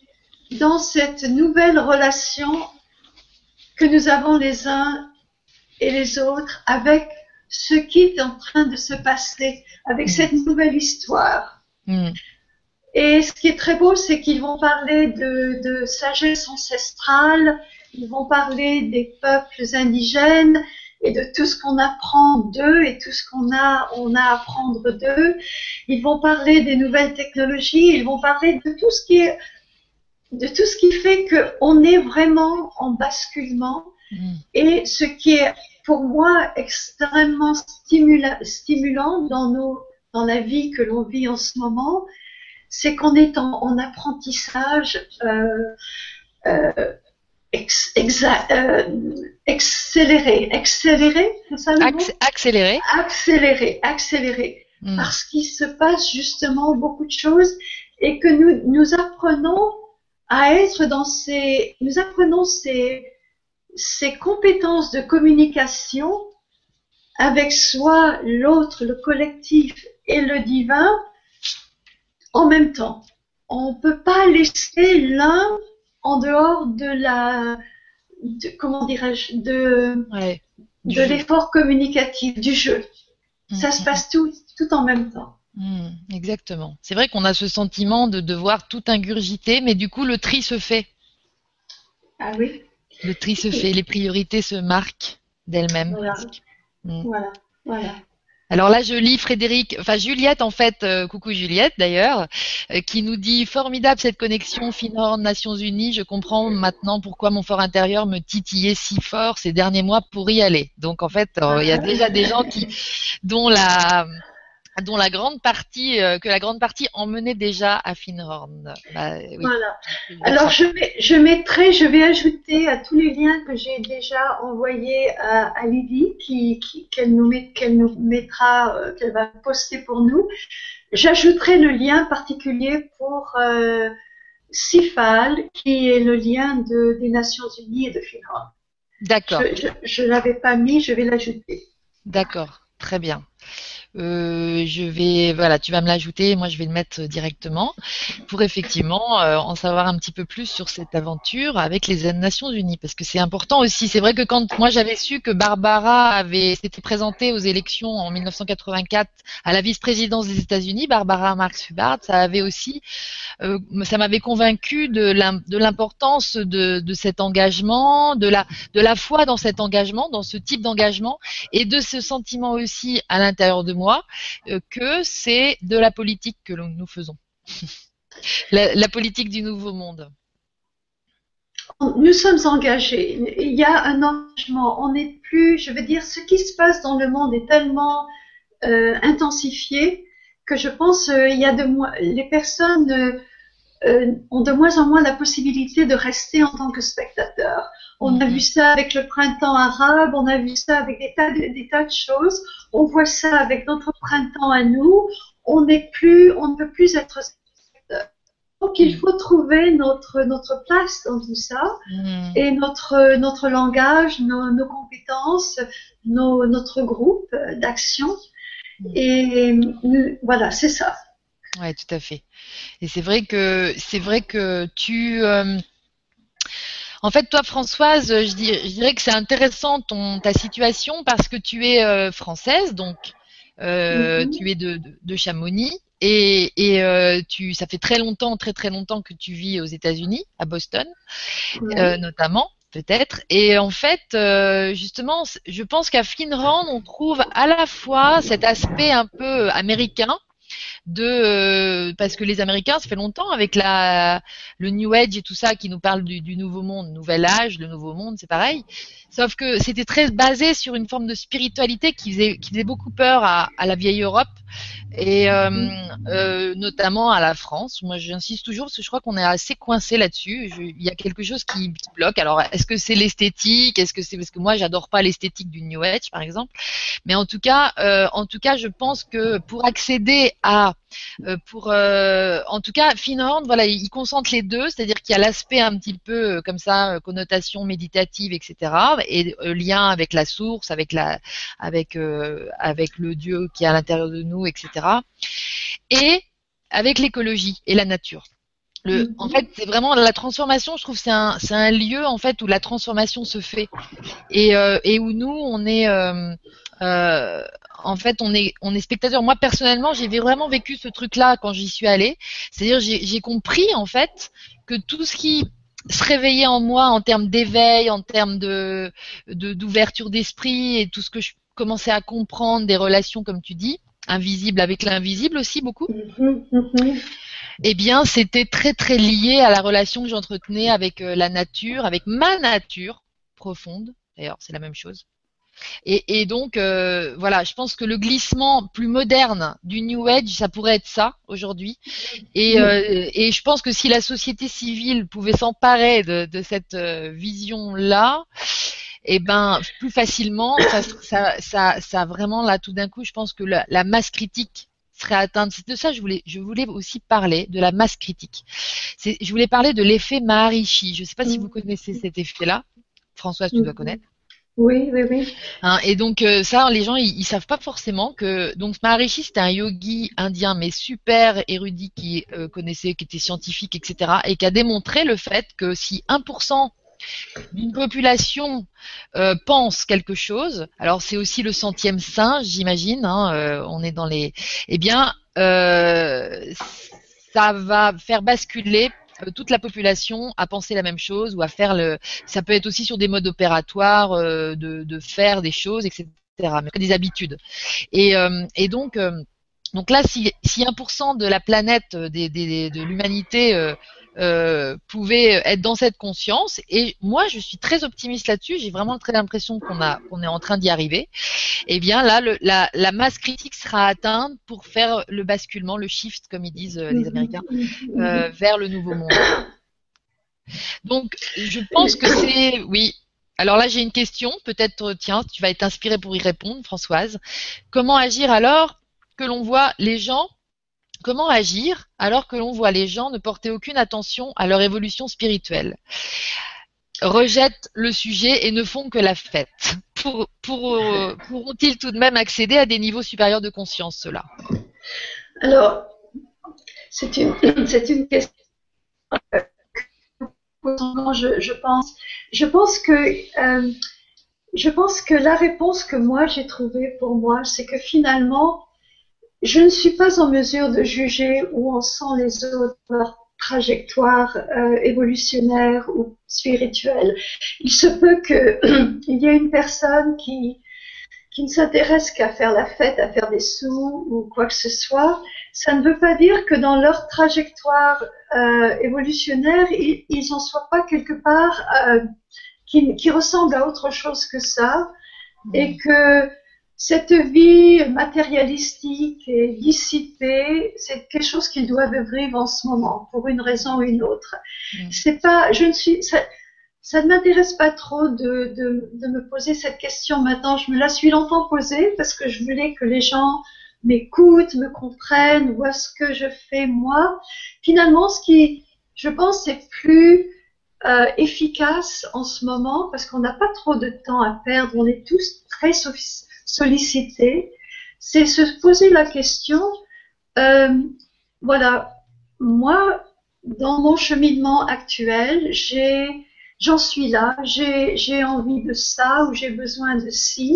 dans cette nouvelle relation que nous avons les uns et les autres avec ce qui est en train de se passer avec mm. cette nouvelle histoire. Mm. Et ce qui est très beau, c'est qu'ils vont parler de, sagesse ancestrale, ils vont parler des peuples indigènes et de tout ce qu'on apprend d'eux et tout ce qu'on a, on a à apprendre d'eux. Ils vont parler des nouvelles technologies, ils vont parler de tout ce qui est, de tout ce qui fait qu'on est vraiment en basculement. Mm. Et ce qui est pour moi extrêmement stimulant dans, nos, dans la vie que l'on vit en ce moment, c'est qu'on est en, apprentissage euh, euh, euh, accéléré. Accéléré, c'est ça le mot? Accéléré. Accéléré, accéléré. Hmm. Parce qu'il se passe justement beaucoup de choses et que nous, nous apprenons à être dans ces, nous apprenons ces, ces compétences de communication avec soi, l'autre, le collectif et le divin en même temps. On ne peut pas laisser l'un en dehors de la, comment dirais-je, de, de l'effort communicatif, du jeu. Ça se mm, passe tout, tout en même temps. Exactement. C'est vrai qu'on a ce sentiment de devoir tout ingurgiter, mais du coup, le tri se fait. Ah oui. Le tri se fait, les priorités se marquent d'elles-mêmes. Mm. Voilà. voilà. Alors là, je lis Frédéric, enfin Juliette en fait, euh, coucou Juliette d'ailleurs, euh, qui nous dit formidable cette connexion Finor Nations Unies. Je comprends maintenant pourquoi mon fort intérieur me titillait si fort ces derniers mois pour y aller. Donc en fait, euh, il y a déjà des gens qui, dont la dont la grande partie euh, que la grande partie emmenait déjà à Finhorn. Bah, voilà. Alors je, je mettrai, je vais ajouter à tous les liens que j'ai déjà envoyés à, à Lydie, qui, qu'elle nous met, qu'elle nous mettra, euh, qu'elle va poster pour nous. J'ajouterai le lien particulier pour euh, CIFAL, qui est le lien de, des Nations Unies et de Finlande. D'accord. Je ne l'avais pas mis, je vais l'ajouter. D'accord, très bien. Euh, je vais, voilà, tu vas me l'ajouter, moi je vais le mettre directement pour effectivement euh, en savoir un petit peu plus sur cette aventure avec les Nations Unies, parce que c'est important aussi. C'est vrai que quand moi j'avais su que Barbara avait s'était présentée aux élections en 1984 à la vice-présidence des États-Unis, Barbara Marx Hubbard, ça avait aussi, euh, ça m'avait convaincu de l'importance de, de cet engagement, de la de la foi dans cet engagement, dans ce type d'engagement, et de ce sentiment aussi à l'intérieur de moi euh, que c'est de la politique que nous faisons. *laughs* la, politique du nouveau monde. Nous sommes engagés. Il y a un engagement. On n'est plus, je veux dire, ce qui se passe dans le monde est tellement euh, intensifié que je pense euh, y a de moins, les personnes ont de moins en moins la possibilité de rester en tant que spectateurs. On a mhm. vu ça avec le printemps arabe, on a vu ça avec des tas des tas de choses on voit ça avec notre printemps à nous, on n'est plus, on ne peut plus être donc il faut trouver notre notre place dans tout ça mm. et notre notre langage, nos, compétences, notre groupe d'action et voilà c'est ça. Ouais, tout à fait. Et c'est vrai que c'est vrai que tu euh, en fait, toi, Françoise, je, dirais que c'est intéressant ton, ta situation parce que tu es euh, française, donc euh, mhm. tu es de, Chamonix et, euh, tu, ça fait très longtemps, très très longtemps que tu vis aux États-Unis, à Boston, notamment peut-être. Et en fait, justement, je pense qu'à Finrand, on trouve à la fois cet aspect un peu américain de euh, parce que les Américains, ça fait longtemps avec la le New Age et tout ça qui nous parle du, du nouveau monde, nouvel âge, le nouveau monde, c'est pareil. Sauf que c'était très basé sur une forme de spiritualité qui faisait qui faisait beaucoup peur à, à la vieille Europe et euh, euh, notamment à la France. Moi, j'insiste toujours parce que je crois qu'on est assez coincé là-dessus. Il y a quelque chose qui, qui bloque. Alors, est-ce que c'est l'esthétique? Est-ce que c'est parce que moi, j'adore pas l'esthétique du New Age, par exemple? Mais en tout cas, euh, en tout cas, je pense que pour accéder à euh, euh, en tout cas, Finhorn, voilà, il concentre les deux, c'est-à-dire qu'il y a l'aspect un petit peu euh, comme ça, connotation méditative, etc., et lien avec la source, avec le Dieu qui est à l'intérieur de nous, etc., et avec l'écologie et la nature. Le, mm-hmm. en fait, c'est vraiment la transformation. Je trouve c'est un, c'est un lieu en fait où la transformation se fait et, et où nous on est euh, en fait, on est, on est spectateur. Moi, personnellement, j'ai vraiment vécu ce truc-là quand j'y suis allée. C'est-à-dire, j'ai compris, en fait, que tout ce qui se réveillait en moi en termes d'éveil, en termes de d'ouverture d'esprit et tout ce que je commençais à comprendre des relations, comme tu dis, invisibles avec l'invisible aussi beaucoup. Mm-hmm, mm-hmm. Eh bien, c'était très très lié à la relation que j'entretenais avec euh, la nature, avec ma nature profonde. D'ailleurs, c'est la même chose. Et, donc, euh, voilà, je pense que le glissement plus moderne du New Age, ça pourrait être ça aujourd'hui. Et, euh, je pense que si la société civile pouvait s'emparer de, cette vision-là, eh ben, plus facilement, ça, ça, ça, vraiment là, tout d'un coup, je pense que la, masse critique serait atteinte. C'est de ça que je voulais, je voulais aussi parler de la masse critique. Je voulais parler de l'effet Maharishi. Je ne sais pas si vous connaissez cet effet-là. Françoise, tu dois connaître. Oui, oui, oui. Hein, et donc euh, ça, les gens, ils, savent pas forcément que donc Maharishi, c'était un yogi indien, mais super érudit qui euh, connaissait, qui était scientifique, etc., et qui a démontré le fait que si 1% d'une population euh, pense quelque chose, alors c'est aussi le centième saint, j'imagine, hein, on est dans les, eh bien, ça va faire basculer euh, toute la population à penser la même chose ou à faire le. Ça peut être aussi sur des modes opératoires, euh, de, faire des choses, etc. Mais des habitudes. Et, euh, donc. là, si, si 1% de la planète, de l'humanité euh, pouvait être dans cette conscience. Et moi, je suis très optimiste là-dessus. J'ai vraiment très l'impression qu'on a, qu'on est en train d'y arriver. Et eh bien là, le, la, la, masse critique sera atteinte pour faire le basculement, le shift, comme ils disent euh, les Américains, euh, vers le nouveau monde. Donc, je pense que c'est, oui. Alors là, j'ai une question. Peut-être, tiens, tu vas être inspirée pour y répondre, Françoise. Comment agir alors que l'on voit les gens Comment agir alors que l'on voit les gens ne porter aucune attention à leur évolution spirituelle Rejettent le sujet et ne font que la fête. Pour, pourront-ils tout de même accéder à des niveaux supérieurs de conscience, cela Alors, c'est une, *coughs* une question je, je, pense. Je pense que euh, je pense que la réponse que moi j'ai trouvée pour moi, c'est que finalement, je ne suis pas en mesure de juger où en sont les autres leur trajectoire euh, évolutionnaire ou spirituelle. Il se peut qu'il *clears throat* y ait une personne qui, qui ne s'intéresse qu'à faire la fête, à faire des sous ou quoi que ce soit. Ça ne veut pas dire que dans leur trajectoire euh, évolutionnaire, ils, n'en soient pas quelque part euh, qui, qui ressemblent à autre chose que ça et que cette vie matérialistique et dissipée, c'est quelque chose qu'ils doivent vivre en ce moment, pour une raison ou une autre. Mm. C'est pas, je ne suis, ça, ça ne m'intéresse pas trop de, de, de, me poser cette question maintenant. Je me la suis longtemps posée parce que je voulais que les gens m'écoutent, me comprennent, voient ce que je fais moi. Finalement, ce qui, je pense, est plus euh, efficace en ce moment parce qu'on n'a pas trop de temps à perdre. On est tous très sollicités. C'est se poser la question. Euh, voilà, moi, dans mon cheminement actuel, j'en suis là, j'ai envie de ça ou j'ai besoin de ci,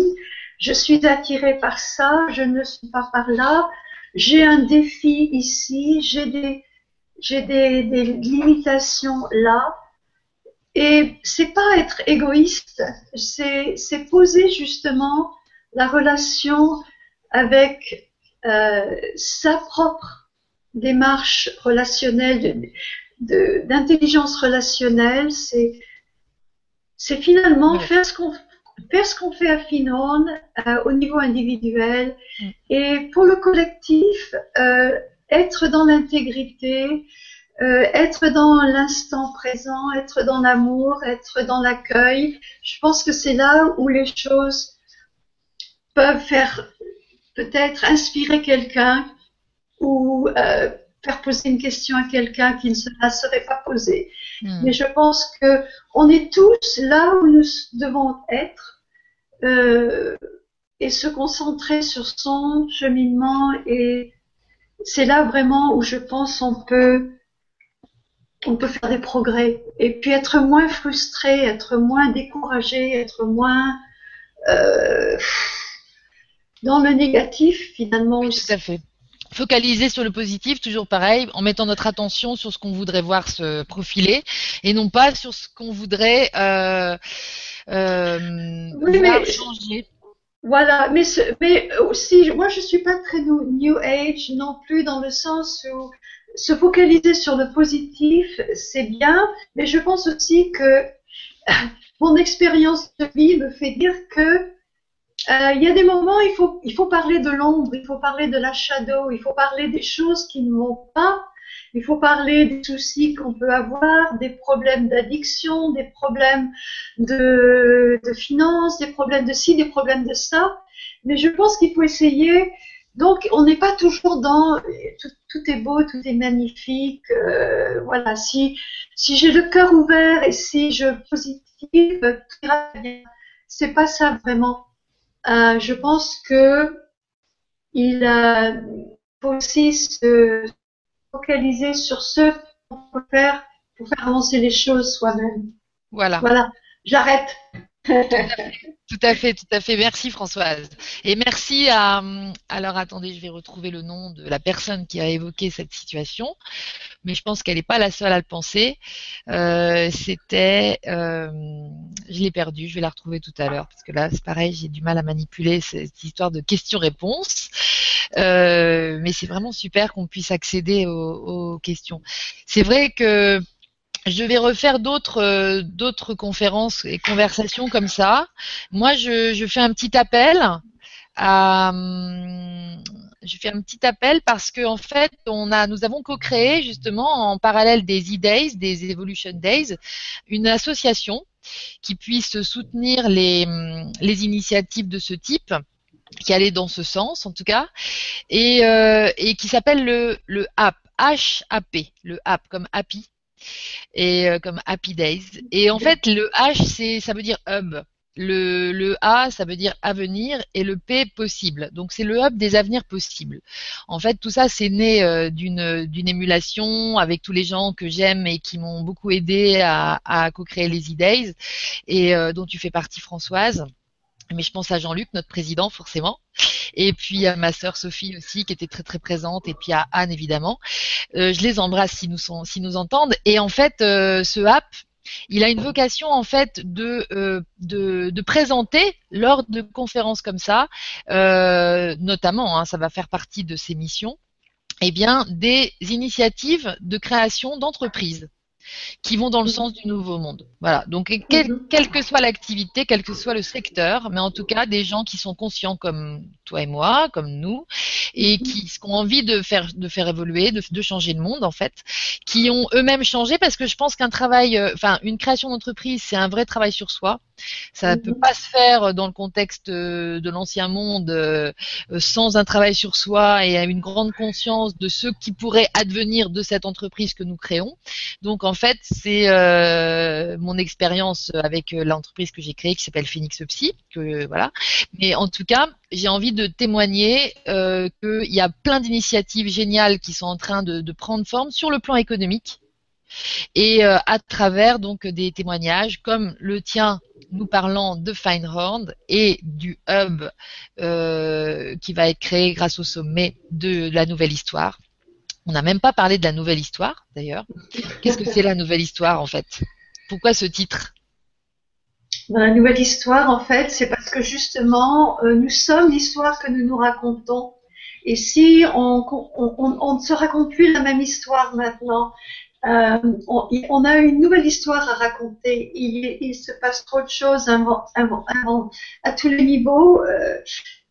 je suis attirée par ça, je ne suis pas par là, j'ai un défi ici, j'ai des, limitations là. Et c'est pas être égoïste, c'est poser justement la relation avec euh, sa propre démarche relationnelle, d'intelligence relationnelle, c'est c'est finalement faire ce qu'on faire ce qu'on fait à Finon euh, au niveau individuel mm. et pour le collectif euh, être dans l'intégrité, euh, être dans l'instant présent, être dans l'amour, être dans l'accueil. Je pense que c'est là où les choses peuvent faire peut-être inspirer quelqu'un ou euh, faire poser une question à quelqu'un qui ne se la serait pas posée. Hmm. Mais je pense que on est tous là où nous devons être euh, et se concentrer sur son cheminement et c'est là vraiment où je pense on peut on peut faire des progrès et puis être moins frustré, être moins découragé, être moins euh, dans le négatif finalement. tout à fait focaliser sur le positif, toujours pareil, en mettant notre attention sur ce qu'on voudrait voir se profiler et non pas sur ce qu'on voudrait euh, euh, changer. Voilà, mais, mais aussi, moi je suis pas très new, age non plus dans le sens où se focaliser sur le positif, c'est bien, mais je pense aussi que *laughs* mon expérience de vie me fait dire que il y a des moments, il faut, il faut parler de l'ombre, il faut parler de la shadow, il faut parler des choses qui ne vont pas, il faut parler des soucis qu'on peut avoir, des problèmes d'addiction, des problèmes de, de finances, des problèmes de ci, des problèmes de ça. Mais je pense qu'il faut essayer. Donc, on n'est pas toujours dans tout, tout, est beau, tout est magnifique. Euh, voilà, si si j'ai le cœur ouvert et si je positive, tout ira bien. C'est pas ça vraiment. Euh, je pense que il faut aussi se focaliser sur ce qu'on peut faire pour faire avancer les choses soi-même. Voilà. Voilà. J'arrête. Tout à fait, tout à fait. Merci Françoise. Et merci à. Alors attendez, je vais retrouver le nom de la personne qui a évoqué cette situation, mais je pense qu'elle n'est pas la seule à le penser. Euh, C'était. Euh, je l'ai perdu, je vais la retrouver tout à l'heure, parce que là, c'est pareil, j'ai du mal à manipuler cette histoire de questions-réponses. Euh, mais c'est vraiment super qu'on puisse accéder aux, aux questions. C'est vrai que je vais refaire d'autres euh, d'autres conférences et conversations comme ça. Moi, je, fais un petit appel. Je fais un petit appel parce que en fait, on a, nous avons co-créé justement en parallèle des e-days, des Evolution Days, une association qui puisse soutenir les, les initiatives de ce type qui allait dans ce sens en tout cas, et, euh, et qui s'appelle le, le HAP, H-A-P, le HAP comme Happy, et euh, comme Happy Days. Et en fait, le H, c'est, ça veut dire hub. Le, le, A, ça veut dire avenir et le P, possible. Donc c'est le hub des avenirs possibles. En fait, tout ça, c'est né euh, d'une, d'une émulation avec tous les gens que j'aime et qui m'ont beaucoup aidé à, à co-créer les e-days et euh, dont tu fais partie, Françoise mais je pense à Jean-Luc, notre président, forcément. Et puis à ma sœur Sophie aussi, qui était très très présente, et puis à Anne évidemment. Euh, je les embrasse si nous, si nous entendent. Et en fait, euh, ce app, il a une vocation en fait de, euh, de, de, présenter lors de conférences comme ça, euh, notamment, hein, ça va faire partie de ses missions, eh bien des initiatives de création d'entreprises qui vont dans le sens du nouveau monde. Voilà. Donc, quelle que soit l'activité, quel que soit le secteur, mais en tout cas, des gens qui sont conscients comme toi et moi, comme nous, et qui, ont envie de faire, de faire évoluer, de, de changer le monde, en fait, qui ont eux-mêmes changé parce que je pense qu'un travail, euh, enfin, une création d'entreprise, c'est un vrai travail sur soi. Ça ne peut pas se faire dans le contexte euh, de l'ancien monde euh, sans un travail sur soi et une grande conscience de ce qui pourrait advenir de cette entreprise que nous créons. Donc, en fait, c'est euh, mon expérience avec euh, l'entreprise que j'ai créée qui s'appelle Phoenix Psy. Que, voilà. Mais en tout cas, j'ai envie de témoigner euh, qu'il y a plein d'initiatives géniales qui sont en train de, prendre forme sur le plan économique et à travers donc des témoignages comme le tien nous parlant de Feinhorn et du hub qui va être créé grâce au sommet de la nouvelle histoire. On n'a même pas parlé de la nouvelle histoire, d'ailleurs. Qu'est-ce que c'est la nouvelle histoire, en fait? Pourquoi ce titre? La nouvelle histoire, en fait, c'est parce que justement, euh, nous sommes l'histoire que nous nous racontons. Et si on, ne se raconte plus la même histoire maintenant, euh, on, a une nouvelle histoire à raconter. Il, se passe trop de choses à tous les niveaux. Euh,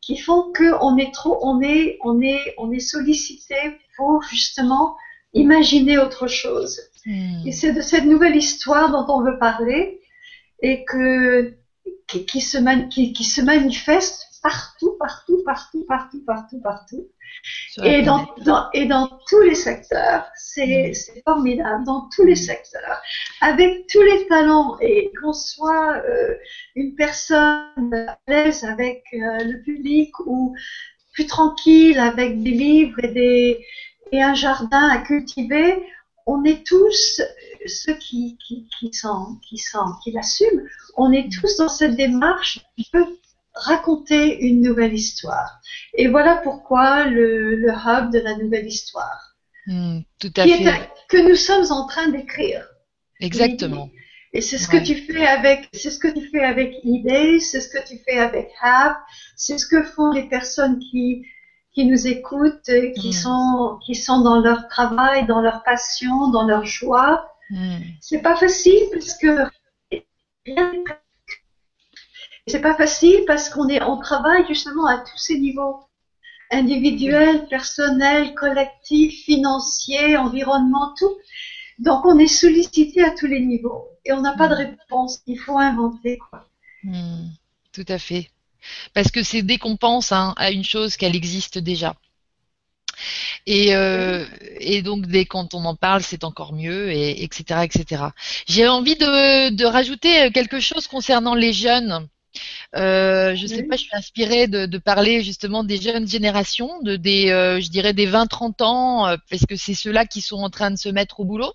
qui font qu'on est trop, on est, on est, on est sollicité pour justement imaginer autre chose. Hmm. Et c'est de cette nouvelle histoire dont on veut parler et que qui, qui se, qui, qui se manifeste partout, partout, partout, partout, partout, partout. Et dans, dans, et dans tous les secteurs, c'est mm. formidable, dans tous les secteurs, avec tous les talents, et qu'on soit euh, une personne à l'aise avec euh, le public ou plus tranquille avec des livres et, des, et un jardin à cultiver, on est tous ceux qui, qui, qui, sont, qui, sont, qui l'assument, on est tous dans cette démarche de raconter une nouvelle histoire. Et voilà pourquoi le, le hub de la nouvelle histoire. Hmm, tout à fait. que nous sommes en train d'écrire. Exactement. Et, c'est ce que tu fais avec, c'est ce que tu fais avec eBay, c'est ce que tu fais avec Hub, c'est ce que font les personnes qui, qui nous écoutent, qui sont, qui sont dans leur travail, dans leur passion, dans leur joie. Hmm. C'est pas facile parce que c'est pas facile parce qu'on est, on travaille justement à tous ces niveaux individuel, personnel, collectif, financier, environnement, tout. Donc on est sollicité à tous les niveaux et on n'a pas de hmm. réponse. Il faut inventer quoi. Hmm. tout à fait. Parce que c'est dès qu'on pense hein, à une chose qu'elle existe déjà. Et, euh, et, donc dès quand on en parle, c'est encore mieux, et, etc., etc. J'ai envie de, de, rajouter quelque chose concernant les jeunes. Euh, je sais pas, je suis inspirée de, de, parler justement des jeunes générations, de des, euh, je dirais des 20-30 ans, euh, parce que c'est ceux-là qui sont en train de se mettre au boulot.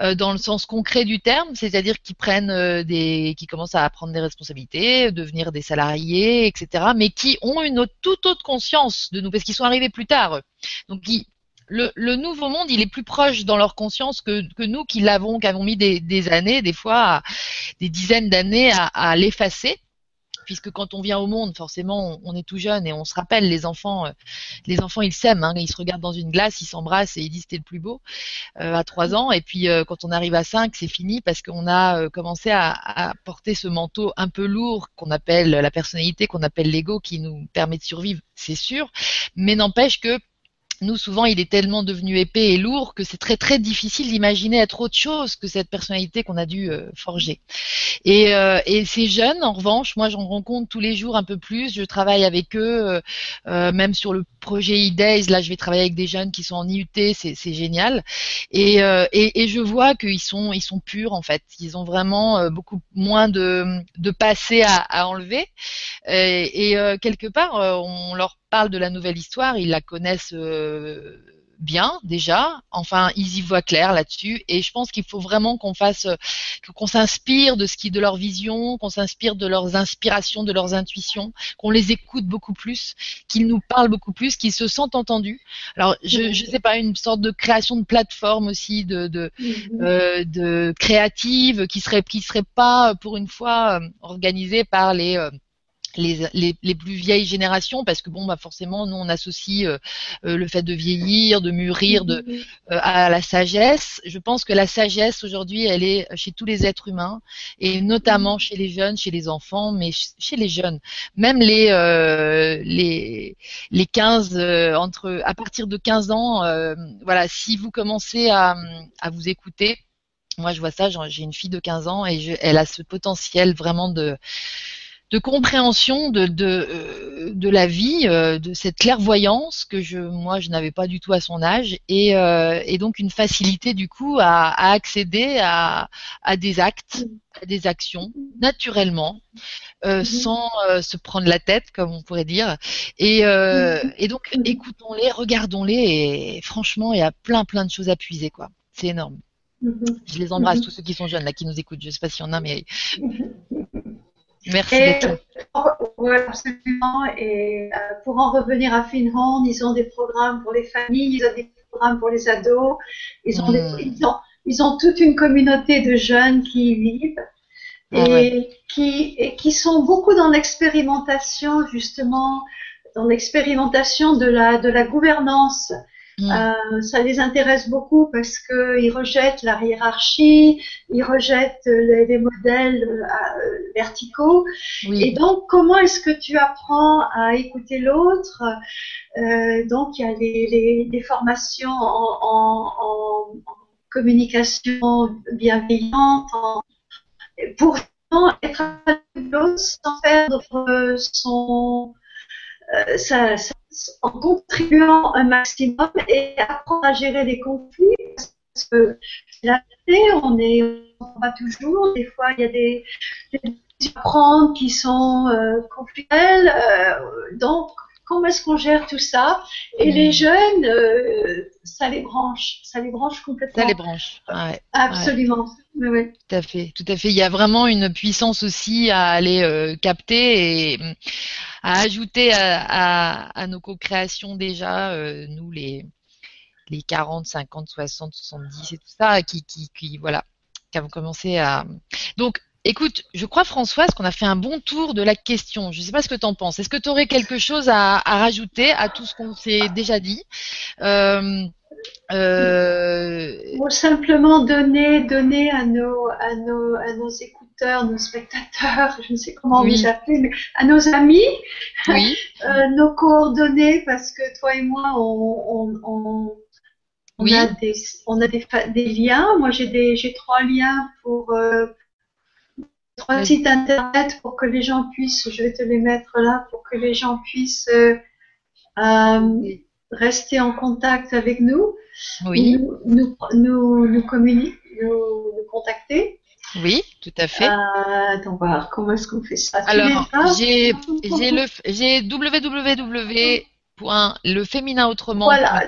Euh, dans le sens concret du terme, c'est-à-dire qui prennent des, qui commencent à prendre des responsabilités, devenir des salariés, etc., mais qui ont une toute autre conscience de nous, parce qu'ils sont arrivés plus tard. Donc, le, nouveau monde, il est plus proche dans leur conscience que, nous qui l'avons, qui avons mis des, années, des fois des dizaines d'années à l'effacer puisque quand on vient au monde, forcément, on, est tout jeune et on se rappelle les enfants. Euh, ils s'aiment, hein, ils se regardent dans une glace, ils s'embrassent et ils disent t'es le plus beau euh, à trois ans. Et puis euh, quand on arrive à 5, c'est fini parce qu'on a commencé à, porter ce manteau un peu lourd qu'on appelle la personnalité, qu'on appelle l'ego, qui nous permet de survivre, c'est sûr. Mais n'empêche que nous, souvent, il est tellement devenu épais et lourd que c'est très très difficile d'imaginer être autre chose que cette personnalité qu'on a dû euh, forger. Et, euh, et ces jeunes, en revanche, moi j'en rencontre tous les jours un peu plus. Je travaille avec eux, euh, même sur le projet e-days. Là, je vais travailler avec des jeunes qui sont en IUT, c'est génial. Et, je vois qu'ils sont ils sont purs en fait. Ils ont vraiment beaucoup moins de de passé à, à enlever. Et, et quelque part, on leur parle de la nouvelle histoire, ils la connaissent bien déjà. Enfin, ils y voient clair là-dessus. Et je pense qu'il faut vraiment qu'on fasse, euh, qu'on s'inspire de ce qui, de leur vision, qu'on s'inspire de leurs inspirations, de leurs intuitions, qu'on les écoute beaucoup plus, qu'ils nous parlent beaucoup plus, qu'ils se sentent entendus. Alors, je, ne sais pas, une sorte de création de plateforme aussi, de, de, mm-hmm. euh, de créative, qui serait, qui serait pas pour une fois euh, organisée par les les, les, plus vieilles générations parce que bon bah forcément nous on associe euh, euh, le fait de vieillir de mûrir de euh, à la sagesse. Je pense que la sagesse aujourd'hui elle est chez tous les êtres humains et notamment chez les jeunes chez les enfants mais chez les jeunes. Même les les les 15 entre à partir de 15 ans voilà si vous commencez à, à vous écouter moi je vois ça j'ai une fille de 15 ans et je, elle a ce potentiel vraiment de de compréhension de, de, euh, de la vie, euh, de cette clairvoyance que je, moi, je n'avais pas du tout à son âge, et, euh, et donc une facilité du coup à, à accéder à, à, des actes, à des actions naturellement, euh, mm-hmm. sans se prendre la tête, comme on pourrait dire. Et, mm-hmm. et donc, mm-hmm. écoutons-les, regardons-les, et franchement, il y a plein, plein de choses à puiser, quoi. C'est énorme. Je les embrasse, tous ceux qui sont jeunes là, qui nous écoutent. Je sais pas s'il y en a, mais Merci d'être absolument. Et euh, pour en revenir à Finland, ils ont des programmes pour les familles, ils ont des programmes pour les ados, ils ont, hmm. ils ont, ils ont toute une communauté de jeunes qui y vivent. Ah et, qui, et qui sont beaucoup dans l'expérimentation justement dans l'expérimentation de la de la gouvernance Mm. Euh, ça les intéresse beaucoup parce qu'ils rejettent la hiérarchie, ils rejettent les, modèles euh, verticaux. Et donc, comment est-ce que tu apprends à écouter l'autre? Euh, Donc, il y a les, les, formations en, en, en, communication bienveillante, pour être à l'autre sans perdre son ça, en contribuant un maximum et apprendre à gérer les conflits parce que la on est on va toujours. Des fois il y a des, des apprendre qui sont euh, euh, donc comment est-ce qu'on gère tout ça? Et les mm. jeunes, euh, ça les branche, ça les branche complètement. Ça les branche, ouais, Absolument. Ouais. Tout à fait, tout à fait. Il y a vraiment une puissance aussi à aller euh, capter et à ajouter à, nos co-créations déjà, euh, nous les les 40, 50, 60, 70 et tout ça, qui, qui, qui voilà, qui avons commencé à. Donc Écoute, je crois Françoise qu'on a fait un bon tour de la question. Je ne sais pas ce que tu en penses. Est-ce que tu aurais quelque chose à, rajouter à tout ce qu'on s'est déjà dit? Euh, euh... simplement donner, donner à nos, à nos, à nos écouteurs, nos spectateurs, je ne sais comment les appeler, mais à nos amis, oui. *laughs* euh, nos coordonnées, parce que toi et moi, on, on, on a des, on a des, des liens. Moi, j'ai des, j'ai trois liens pour, euh, trois sites internet pour que les gens puissent, je vais te les mettre là, pour que les gens puissent euh, euh, rester en contact avec nous, oui. nous, nous, nous, communiquer, nous, contacter. Oui, tout à fait. Euh, donc voir comment est-ce qu'on fait ça. Alors, j'ai www.lefémininautrement.com. Voilà,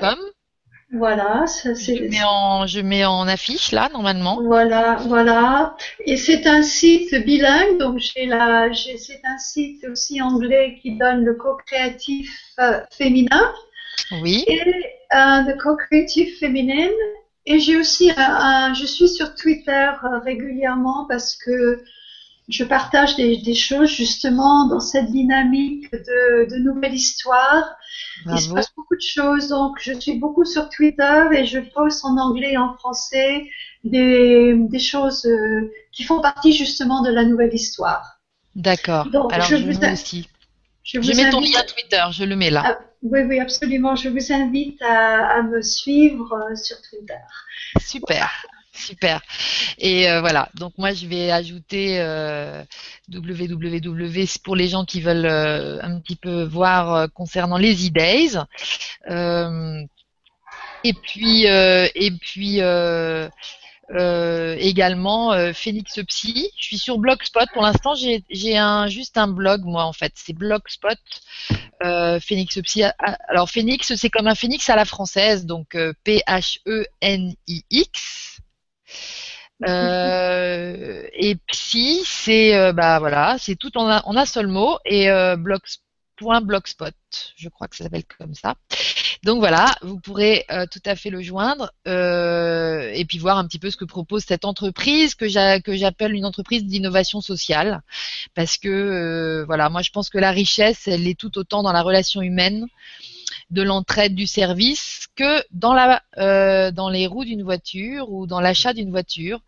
ça c'est. Je mets en, je mets en affiche là normalement. Voilà, voilà. Et c'est un site bilingue, donc j'ai la, c'est un site aussi anglais qui donne le co-créatif euh, féminin. Oui. Et euh, le co-créatif féminin. Et j'ai aussi un, je suis sur Twitter euh, régulièrement parce que je partage des, des, choses justement dans cette dynamique de, de nouvelle histoire. Il se passe beaucoup de choses, donc je suis beaucoup sur Twitter et je poste en anglais et en français des, des choses euh, qui font partie justement de la nouvelle histoire. D'accord. Alors je, vous aussi. Je, mets ton lien Twitter, je le mets là. Ah, oui, oui, absolument. Je vous invite à, à me suivre euh, sur Twitter. Super. Super. Et euh, voilà, donc moi je vais ajouter euh, www pour les gens qui veulent euh, un petit peu voir concernant les e-days. et puis, et puis également Phoenix Psy. Je suis sur Blogspot. Pour l'instant, j'ai juste un blog, moi, en fait. C'est Blogspot. Phoenix Psy. Alors, Phoenix, c'est comme un phoenix à la française, donc P-H-E-N-I-X. Euh, et psy, c'est euh, bah c'est tout en un, seul mot et euh, blogspot, je crois que ça s'appelle comme ça. Donc voilà, vous pourrez tout à fait le joindre et puis voir un petit peu ce que propose cette entreprise que j'appelle une entreprise d'innovation sociale parce que voilà, moi je pense que la richesse, elle est tout autant dans la relation humaine de l'entraide du service que dans la euh, dans les roues d'une voiture ou dans l'achat d'une voiture.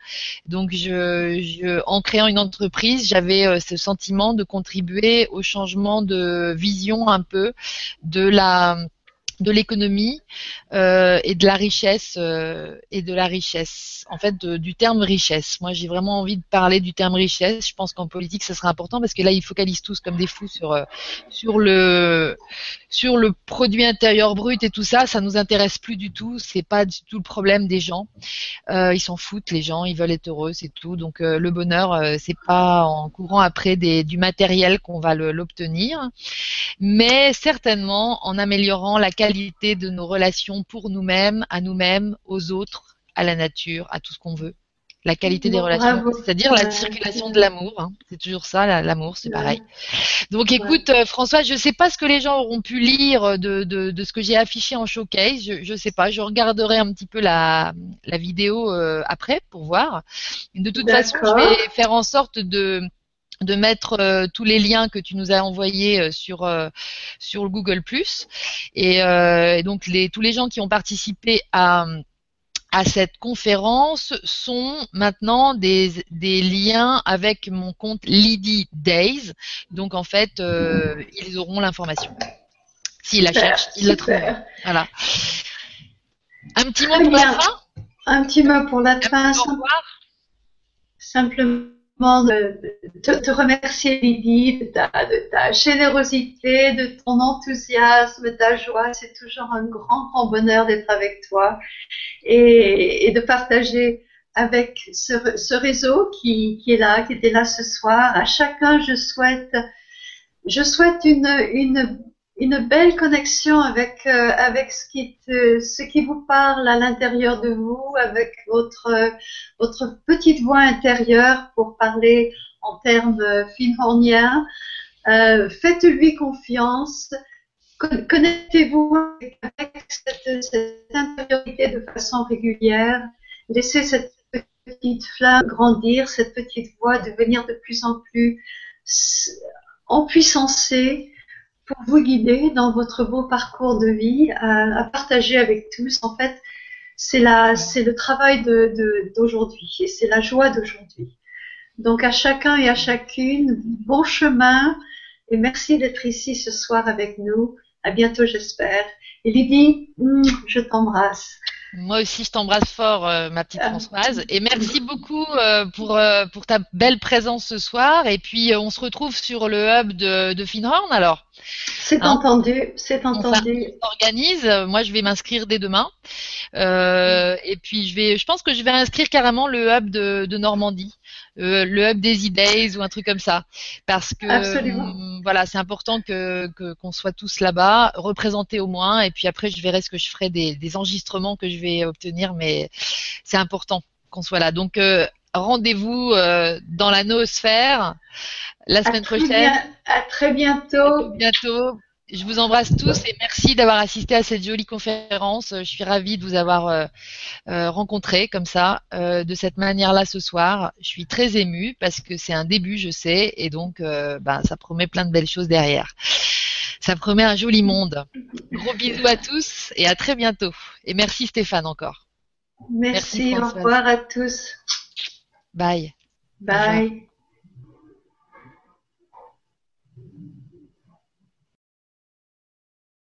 Donc je, en créant une entreprise, j'avais euh, ce sentiment de contribuer au changement de vision un peu de la de l'économie euh, et de la richesse euh, et de la richesse. En fait, du terme richesse. Moi, j'ai vraiment envie de parler du terme richesse. Je pense qu'en politique, ça sera important parce que là, ils focalisent tous comme des fous sur euh, sur le sur le produit intérieur brut et tout ça. Ça nous intéresse plus du tout. C'est pas du tout le problème des gens. ils s'en foutent, les gens. Ils veulent être heureux, c'est tout. Donc, le bonheur, c'est pas en courant après des, du matériel qu'on va l'obtenir, mais certainement en améliorant la qualité de nos relations pour nous-mêmes, à nous-mêmes, aux autres, à la nature, à tout ce qu'on veut. La qualité des relations, c'est-à-dire la circulation de l'amour. Hein. C'est toujours ça, l'amour, c'est pareil. Donc écoute, euh, François, je ne sais pas ce que les gens auront pu lire de, de, ce que j'ai affiché en showcase. Je ne sais pas. Je regarderai un petit peu la, la vidéo euh, après pour voir. De toute façon, je vais faire en sorte de de mettre euh, tous les liens que tu nous as envoyés euh, sur euh, sur le Google et, et donc les, tous les gens qui ont participé à à cette conférence sont maintenant des, des liens avec mon compte Lydie Days. Donc en fait, ils auront l'information. S'ils la cherchent, ils la trouveront. Voilà. Un petit mot pour la fin? Un petit mot pour la fin. Simplement de te, remercier, Lydie, de ta, générosité, de ton enthousiasme, de ta joie. C'est toujours un grand, grand bonheur d'être avec toi et, de partager avec ce, réseau qui, qui, est là, qui était là ce soir. À chacun, je souhaite, je souhaite une, une une belle connexion avec euh, avec ce qui ce qui vous parle à l'intérieur de vous, avec votre votre petite voix intérieure pour parler en termes finhorniens. Euh, Faites-lui confiance. Connectez-vous avec cette, cette intériorité de façon régulière. Laissez cette petite flamme grandir, cette petite voix devenir de plus en plus empuissancée pour vous guider dans votre beau parcours de vie, à, partager avec tous. En fait, c'est la, c'est le travail de, d'aujourd'hui et c'est la joie d'aujourd'hui. Donc à chacun et à chacune, bon chemin et merci d'être ici ce soir avec nous. À bientôt, j'espère. Et Lydie, hmm, je t'embrasse. Moi aussi, je t'embrasse fort, euh, ma petite Françoise. Et merci beaucoup euh, pour, euh, pour ta belle présence ce soir. Et puis, on se retrouve sur le hub de, de Finhorn alors. C'est hein entendu, c'est entendu. On organise. Moi, je vais m'inscrire dès demain. et puis, je vais, je pense que je vais inscrire carrément le hub de, de Normandie. Euh, le hub des e-days ou un truc comme ça. Parce que euh, voilà, c'est important que qu'on soit tous là-bas, représentés au moins, et puis après je verrai ce que je ferai des, des enregistrements que je vais obtenir, mais c'est important qu'on soit là. Donc euh, rendez-vous dans la noosphère la semaine prochaine. à très bientôt. À bientôt. Je vous embrasse tous et merci d'avoir assisté à cette jolie conférence. Je suis ravie de vous avoir euh, euh rencontré comme ça, euh, de cette manière-là ce soir. Je suis très émue parce que c'est un début, je sais, et donc euh, ben, ça promet plein de belles choses derrière. Ça promet un joli monde. Gros bisous à tous et à très bientôt. Et merci Stéphane encore. Merci, merci au revoir à tous. Bye. Bye.